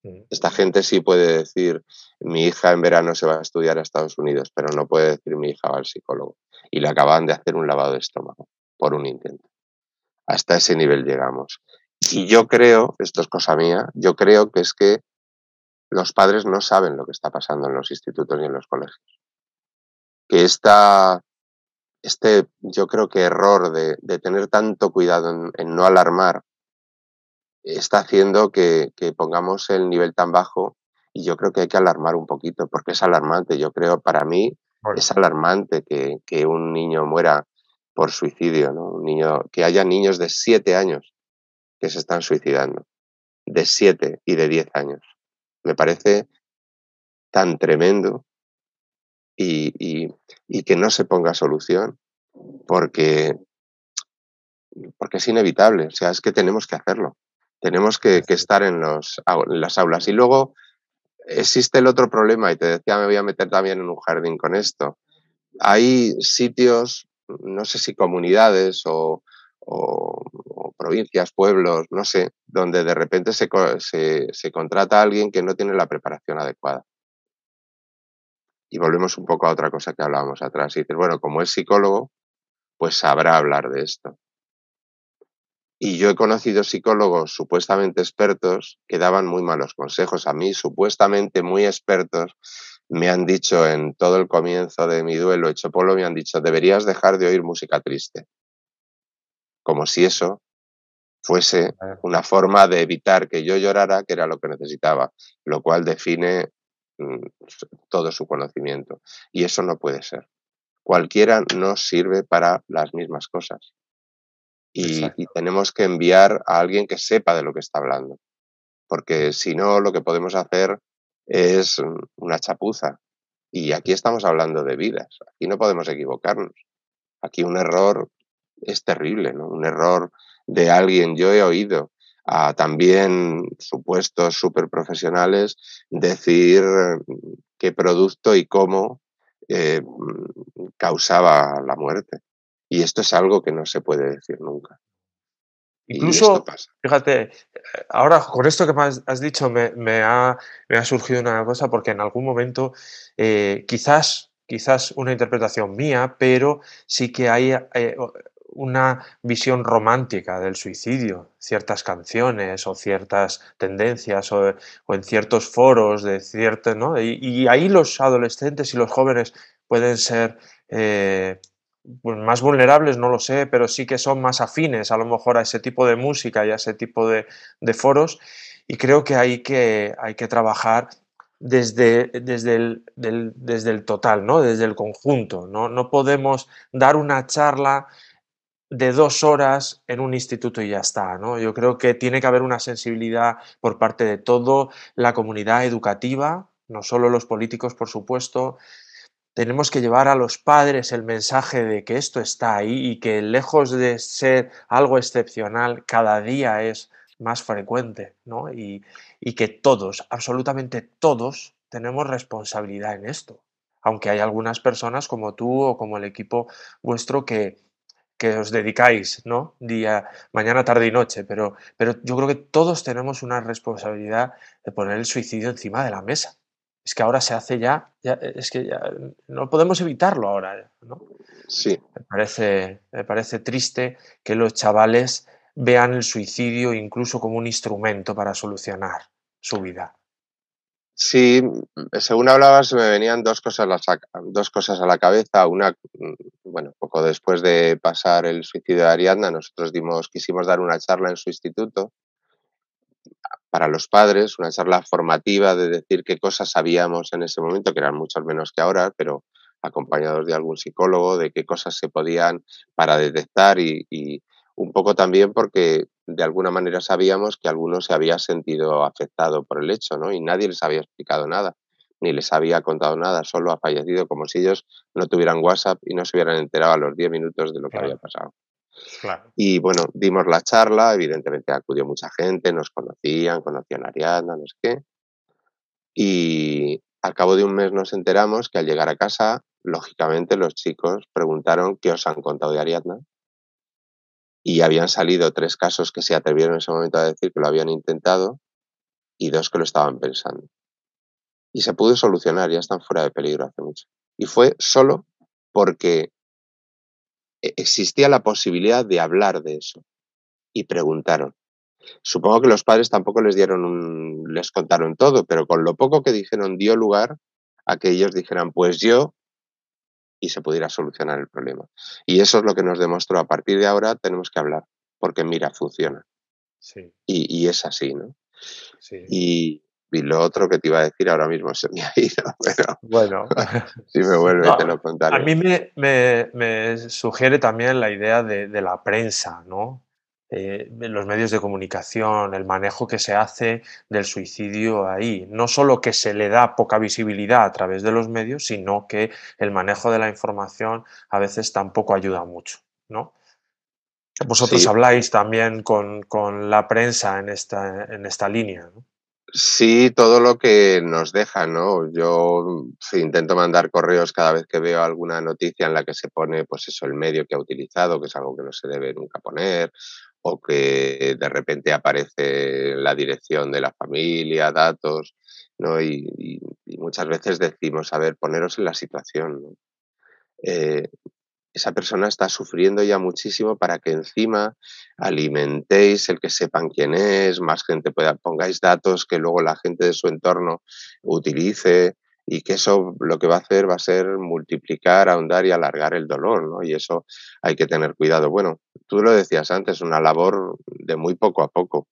S3: Mm. Esta gente sí puede decir, mi hija en verano se va a estudiar a Estados Unidos, pero no puede decir mi hija va al psicólogo. Y le acaban de hacer un lavado de estómago por un intento. Hasta ese nivel llegamos. Y yo creo, esto es cosa mía, yo creo que es que los padres no saben lo que está pasando en los institutos ni en los colegios. Que esta, este, yo creo que error de, tener tanto cuidado en, no alarmar está haciendo que, pongamos el nivel tan bajo y yo creo que hay que alarmar un poquito porque es alarmante. Yo creo, para mí, es alarmante que, que, un niño muera por suicidio, ¿no? Un niño, que haya niños de siete años que se están suicidando, de 7 y de 10 años. Me parece tan tremendo y, que no se ponga solución porque, porque es inevitable. O sea, es que tenemos que hacerlo. Tenemos que, estar en, los, en las aulas. Y luego existe el otro problema, y te decía, me voy a meter también en un jardín con esto. Hay sitios, no sé si comunidades o, provincias, pueblos, no sé, donde de repente se, se, contrata a alguien que no tiene la preparación adecuada. Y volvemos un poco a otra cosa que hablábamos atrás. Y dices, bueno, como es psicólogo, pues sabrá hablar de esto. Y yo he conocido psicólogos supuestamente expertos que daban muy malos consejos. A mí, supuestamente muy expertos, me han dicho en todo el comienzo de mi duelo hecho polo, me han dicho, deberías dejar de oír música triste. Como si eso fuese una forma de evitar que yo llorara, que era lo que necesitaba, lo cual define mm, todo su conocimiento. Y eso no puede ser. Cualquiera no sirve para las mismas cosas y, tenemos que enviar a alguien que sepa de lo que está hablando. Porque si no, lo que podemos hacer es una chapuza. Y aquí estamos hablando de vidas. Aquí no podemos equivocarnos. Aquí un error es terrible, ¿no? Un error de alguien. Yo he oído a también supuestos super profesionales decir qué producto y cómo eh, causaba la muerte. Y esto es algo que no se puede decir nunca.
S2: Incluso, fíjate, ahora con esto que me has, dicho me, ha, surgido una cosa porque en algún momento eh, quizás, quizás una interpretación mía, pero sí que hay eh, una visión romántica del suicidio, ciertas canciones o ciertas tendencias o, en ciertos foros de cierto, ¿no? Y, ahí los adolescentes y los jóvenes pueden ser eh, pues, más vulnerables, no lo sé, pero sí que son más afines a lo mejor a ese tipo de música y a ese tipo de, foros. Y creo que hay que, hay que trabajar desde, desde, el, desde el total, ¿no? desde el conjunto. ¿no? no podemos dar una charla de dos horas en un instituto y ya está. ¿no? Yo creo que tiene que haber una sensibilidad por parte de toda la comunidad educativa, no solo los políticos, por supuesto, tenemos que llevar a los padres el mensaje de que esto está ahí y que lejos de ser algo excepcional, cada día es más frecuente, ¿no? Y, que todos, absolutamente todos, tenemos responsabilidad en esto. Aunque hay algunas personas como tú o como el equipo vuestro que, que os dedicáis, ¿no? Día, mañana, tarde y noche, pero, pero yo creo que todos tenemos una responsabilidad de poner el suicidio encima de la mesa es que ahora se hace ya, es que ya no podemos evitarlo ahora, ¿no?
S3: Sí.
S2: Me parece, me parece triste que los chavales vean el suicidio incluso como un instrumento para solucionar su vida.
S3: Sí, según hablabas me venían dos cosas, dos cosas a la cabeza. Una, bueno, poco después de pasar el suicidio de Ariadna, nosotros dimos, quisimos dar una charla en su instituto para los padres, una charla formativa de decir qué cosas sabíamos en ese momento, que eran muchas menos que ahora, pero acompañados de algún psicólogo, de qué cosas se podían para detectar y, un poco también porque de alguna manera sabíamos que alguno se había sentido afectado por el hecho, ¿no? Y nadie les había explicado nada, ni les había contado nada, solo ha fallecido, como si ellos no tuvieran WhatsApp y no se hubieran enterado a los 10 minutos de lo que había pasado. Y bueno, dimos la charla, evidentemente acudió mucha gente, nos conocían, conocían a Ariadna, no sé qué. Y al cabo de un mes nos enteramos que al llegar a casa, lógicamente los chicos preguntaron qué os han contado de Ariadna. Y habían salido tres casos que se atrevieron en ese momento a decir que lo habían intentado y dos que lo estaban pensando. Y se pudo solucionar, ya están fuera de peligro hace mucho. Y fue solo porque existía la posibilidad de hablar de eso. Y preguntaron. Supongo que los padres tampoco les dieron un, les contaron todo, pero con lo poco que dijeron dio lugar a que ellos dijeran, pues yo, y se pudiera solucionar el problema. Y eso es lo que nos demostró. A partir de ahora tenemos que hablar, porque mira, funciona.
S2: Sí.
S3: Y, es así, ¿no?
S2: Sí.
S3: Y, y lo otro que te iba a decir ahora mismo se me ha ido, pero
S2: bueno,
S3: si me vuelve te lo contaré.
S2: A mí me, me, sugiere también la idea de, de, la prensa, ¿no? eh, los medios de comunicación, el manejo que se hace del suicidio ahí. No solo que se le da poca visibilidad a través de los medios, sino que el manejo de la información a veces tampoco ayuda mucho, ¿no? Vosotros habláis también con, la prensa en esta, en esta línea, ¿no?
S3: Sí, todo lo que nos deja, ¿no? Yo intento mandar correos cada vez que veo alguna noticia en la que se pone, pues eso, el medio que ha utilizado, que es algo que no se debe nunca poner, o que de repente aparece la dirección de la familia, datos, ¿no? Y, muchas veces decimos, a ver, poneros en la situación, ¿no? Eh, esa persona está sufriendo ya muchísimo para que encima alimentéis el que sepan quién es, más gente pueda, pongáis datos que luego la gente de su entorno utilice y que eso lo que va a hacer va a ser multiplicar, ahondar y alargar el dolor, ¿no? Y eso hay que tener cuidado. Bueno, tú lo decías antes, una labor de muy poco a poco.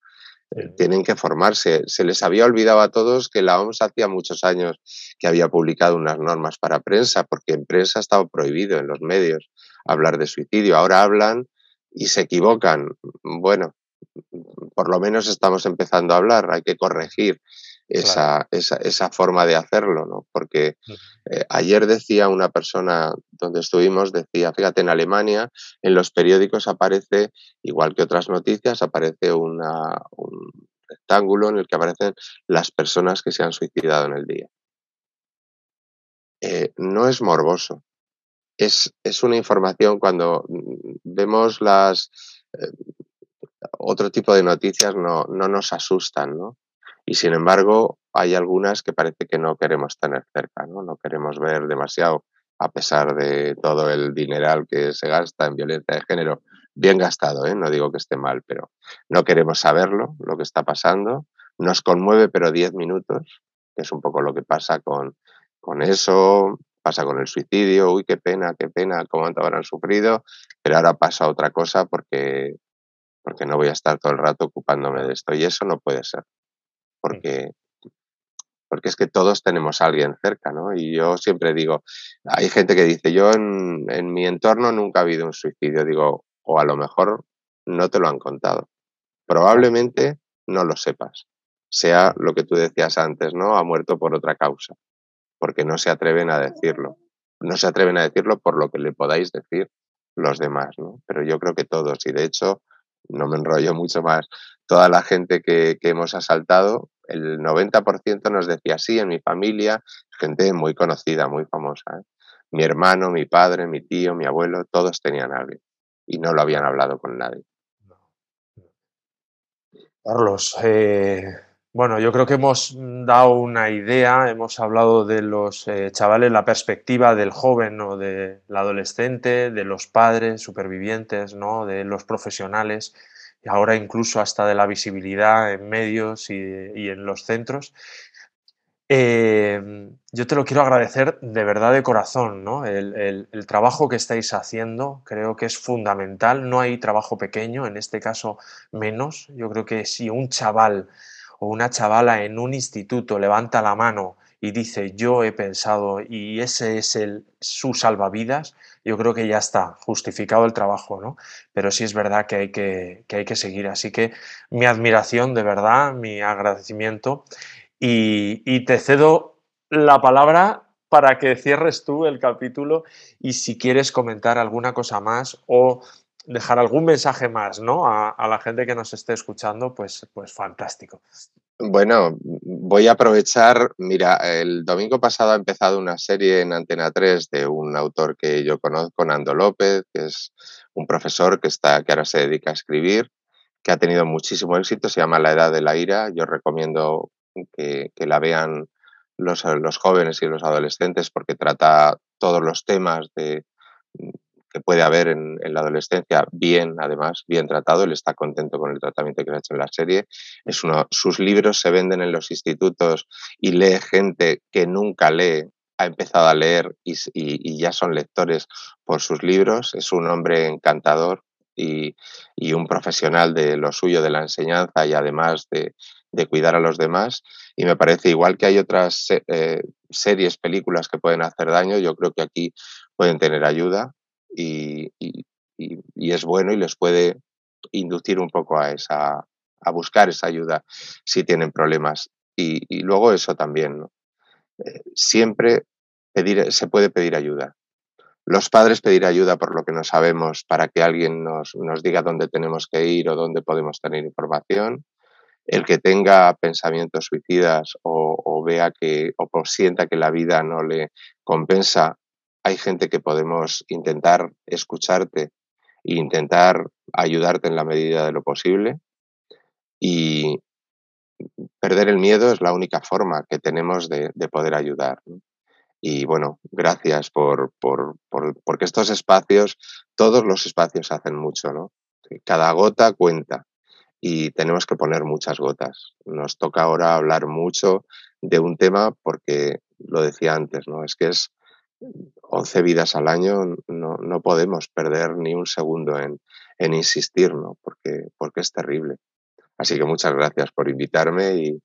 S3: Eh, tienen que formarse. Se les había olvidado a todos que la OMS hacía muchos años que había publicado unas normas para prensa, porque en prensa estaba prohibido en los medios hablar de suicidio. Ahora hablan y se equivocan. Bueno, por lo menos estamos empezando a hablar, hay que corregir esa, esa, esa, forma de hacerlo, ¿no? Porque eh, ayer decía una persona donde estuvimos, decía, fíjate, en Alemania en los periódicos aparece, igual que otras noticias, aparece una, un rectángulo en el que aparecen las personas que se han suicidado en el día. Eh, no es morboso, es, es, una información cuando mm, vemos las... Eh, otro tipo de noticias no, no nos asustan, ¿no? Y sin embargo, hay algunas que parece que no queremos tener cerca, ¿no? No queremos ver demasiado, a pesar de todo el dineral que se gasta en violencia de género, bien gastado, ¿eh? no digo que esté mal, pero no queremos saberlo, lo que está pasando. Nos conmueve, pero 10 minutos, que es un poco lo que pasa con, con eso, pasa con el suicidio, uy, qué pena, qué pena, cuánto habrán sufrido, pero ahora pasa otra cosa porque, porque no voy a estar todo el rato ocupándome de esto y eso no puede ser porque, porque es que todos tenemos a alguien cerca, ¿no? Y yo siempre digo, hay gente que dice, yo en, en mi entorno nunca ha habido un suicidio, digo, o a lo mejor no te lo han contado. Probablemente no lo sepas, sea lo que tú decías antes, ¿no? Ha muerto por otra causa, porque no se atreven a decirlo. No se atreven a decirlo por lo que le podáis decir los demás, ¿no? Pero yo creo que todos, y de hecho, no me enrollo mucho más, toda la gente que, hemos asaltado, el 90% nos decía sí, en mi familia, gente muy conocida, muy famosa. ¿eh? Mi hermano, mi padre, mi tío, mi abuelo, todos tenían a alguien y no lo habían hablado con nadie.
S2: Carlos, eh, bueno, yo creo que hemos dado una idea, hemos hablado de los eh, chavales, la perspectiva del joven o del adolescente, de los padres supervivientes, ¿no? de los profesionales, y ahora incluso hasta de la visibilidad en medios y, en los centros. Em, yo te lo quiero agradecer de verdad de corazón, ¿no? El, el, trabajo que estáis haciendo creo que es fundamental, no hay trabajo pequeño, en este caso menos. Yo creo que si un chaval o una chavala en un instituto levanta la mano y dice yo he pensado y ese es el, su salvavidas, yo creo que ya está justificado el trabajo, ¿no? Pero sí es verdad que hay que, hay que seguir. Así que mi admiración, de verdad, mi agradecimiento y, te cedo la palabra para que cierres tú el capítulo y si quieres comentar alguna cosa más o dejar algún mensaje más, ¿no? A, la gente que nos esté escuchando, pues, pues fantástico.
S3: Bueno, voy a aprovechar, mira, el domingo pasado ha empezado una serie en Antena 3 de un autor que yo conozco, Nando López, que es un profesor que, está, que ahora se dedica a escribir, que ha tenido muchísimo éxito, se llama La Edad de la Ira. Yo recomiendo que, la vean los, los jóvenes y los adolescentes porque trata todos los temas de que puede haber en, la adolescencia, bien, además, bien tratado. Él está contento con el tratamiento que le ha hecho en la serie. Es uno, sus libros se venden en los institutos y lee gente que nunca lee, ha empezado a leer y, ya son lectores por sus libros. Es un hombre encantador y, un profesional de lo suyo, de la enseñanza y además de, cuidar a los demás. Y me parece igual que hay otras eh, series, películas que pueden hacer daño, yo creo que aquí pueden tener ayuda y, es bueno y les puede inducir un poco a esa a buscar esa ayuda si tienen problemas. Y, luego eso también, eh, siempre pedir, se puede pedir ayuda. Los padres pedir ayuda por lo que no sabemos para que alguien nos, nos diga dónde tenemos que ir o dónde podemos tener información. El que tenga pensamientos suicidas o, vea que o sienta que la vida no le compensa, hay gente que podemos intentar escucharte e intentar ayudarte en la medida de lo posible. Y perder el miedo es la única forma que tenemos de, poder ayudar. Y bueno, gracias por, por, porque estos espacios, todos los espacios hacen mucho, ¿no? Cada gota cuenta y tenemos que poner muchas gotas. Nos toca ahora hablar mucho de un tema porque lo decía antes, ¿no? Es que es 11 vidas al año, no, no podemos perder ni un segundo en, en insistir, ¿no? Porque, porque es terrible. Así que muchas gracias por invitarme y,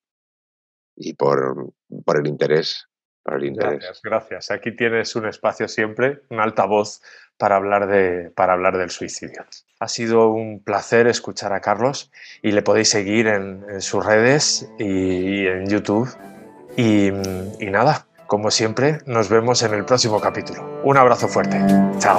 S3: y por, por el interés.
S2: Gracias, gracias. Aquí tienes un espacio siempre, un altavoz para hablar, de, para hablar del suicidio. Ha sido un placer escuchar a Carlos y le podéis seguir en, sus redes y, en YouTube. Y, y nada, como siempre, nos vemos en el próximo capítulo. Un abrazo fuerte. Chao.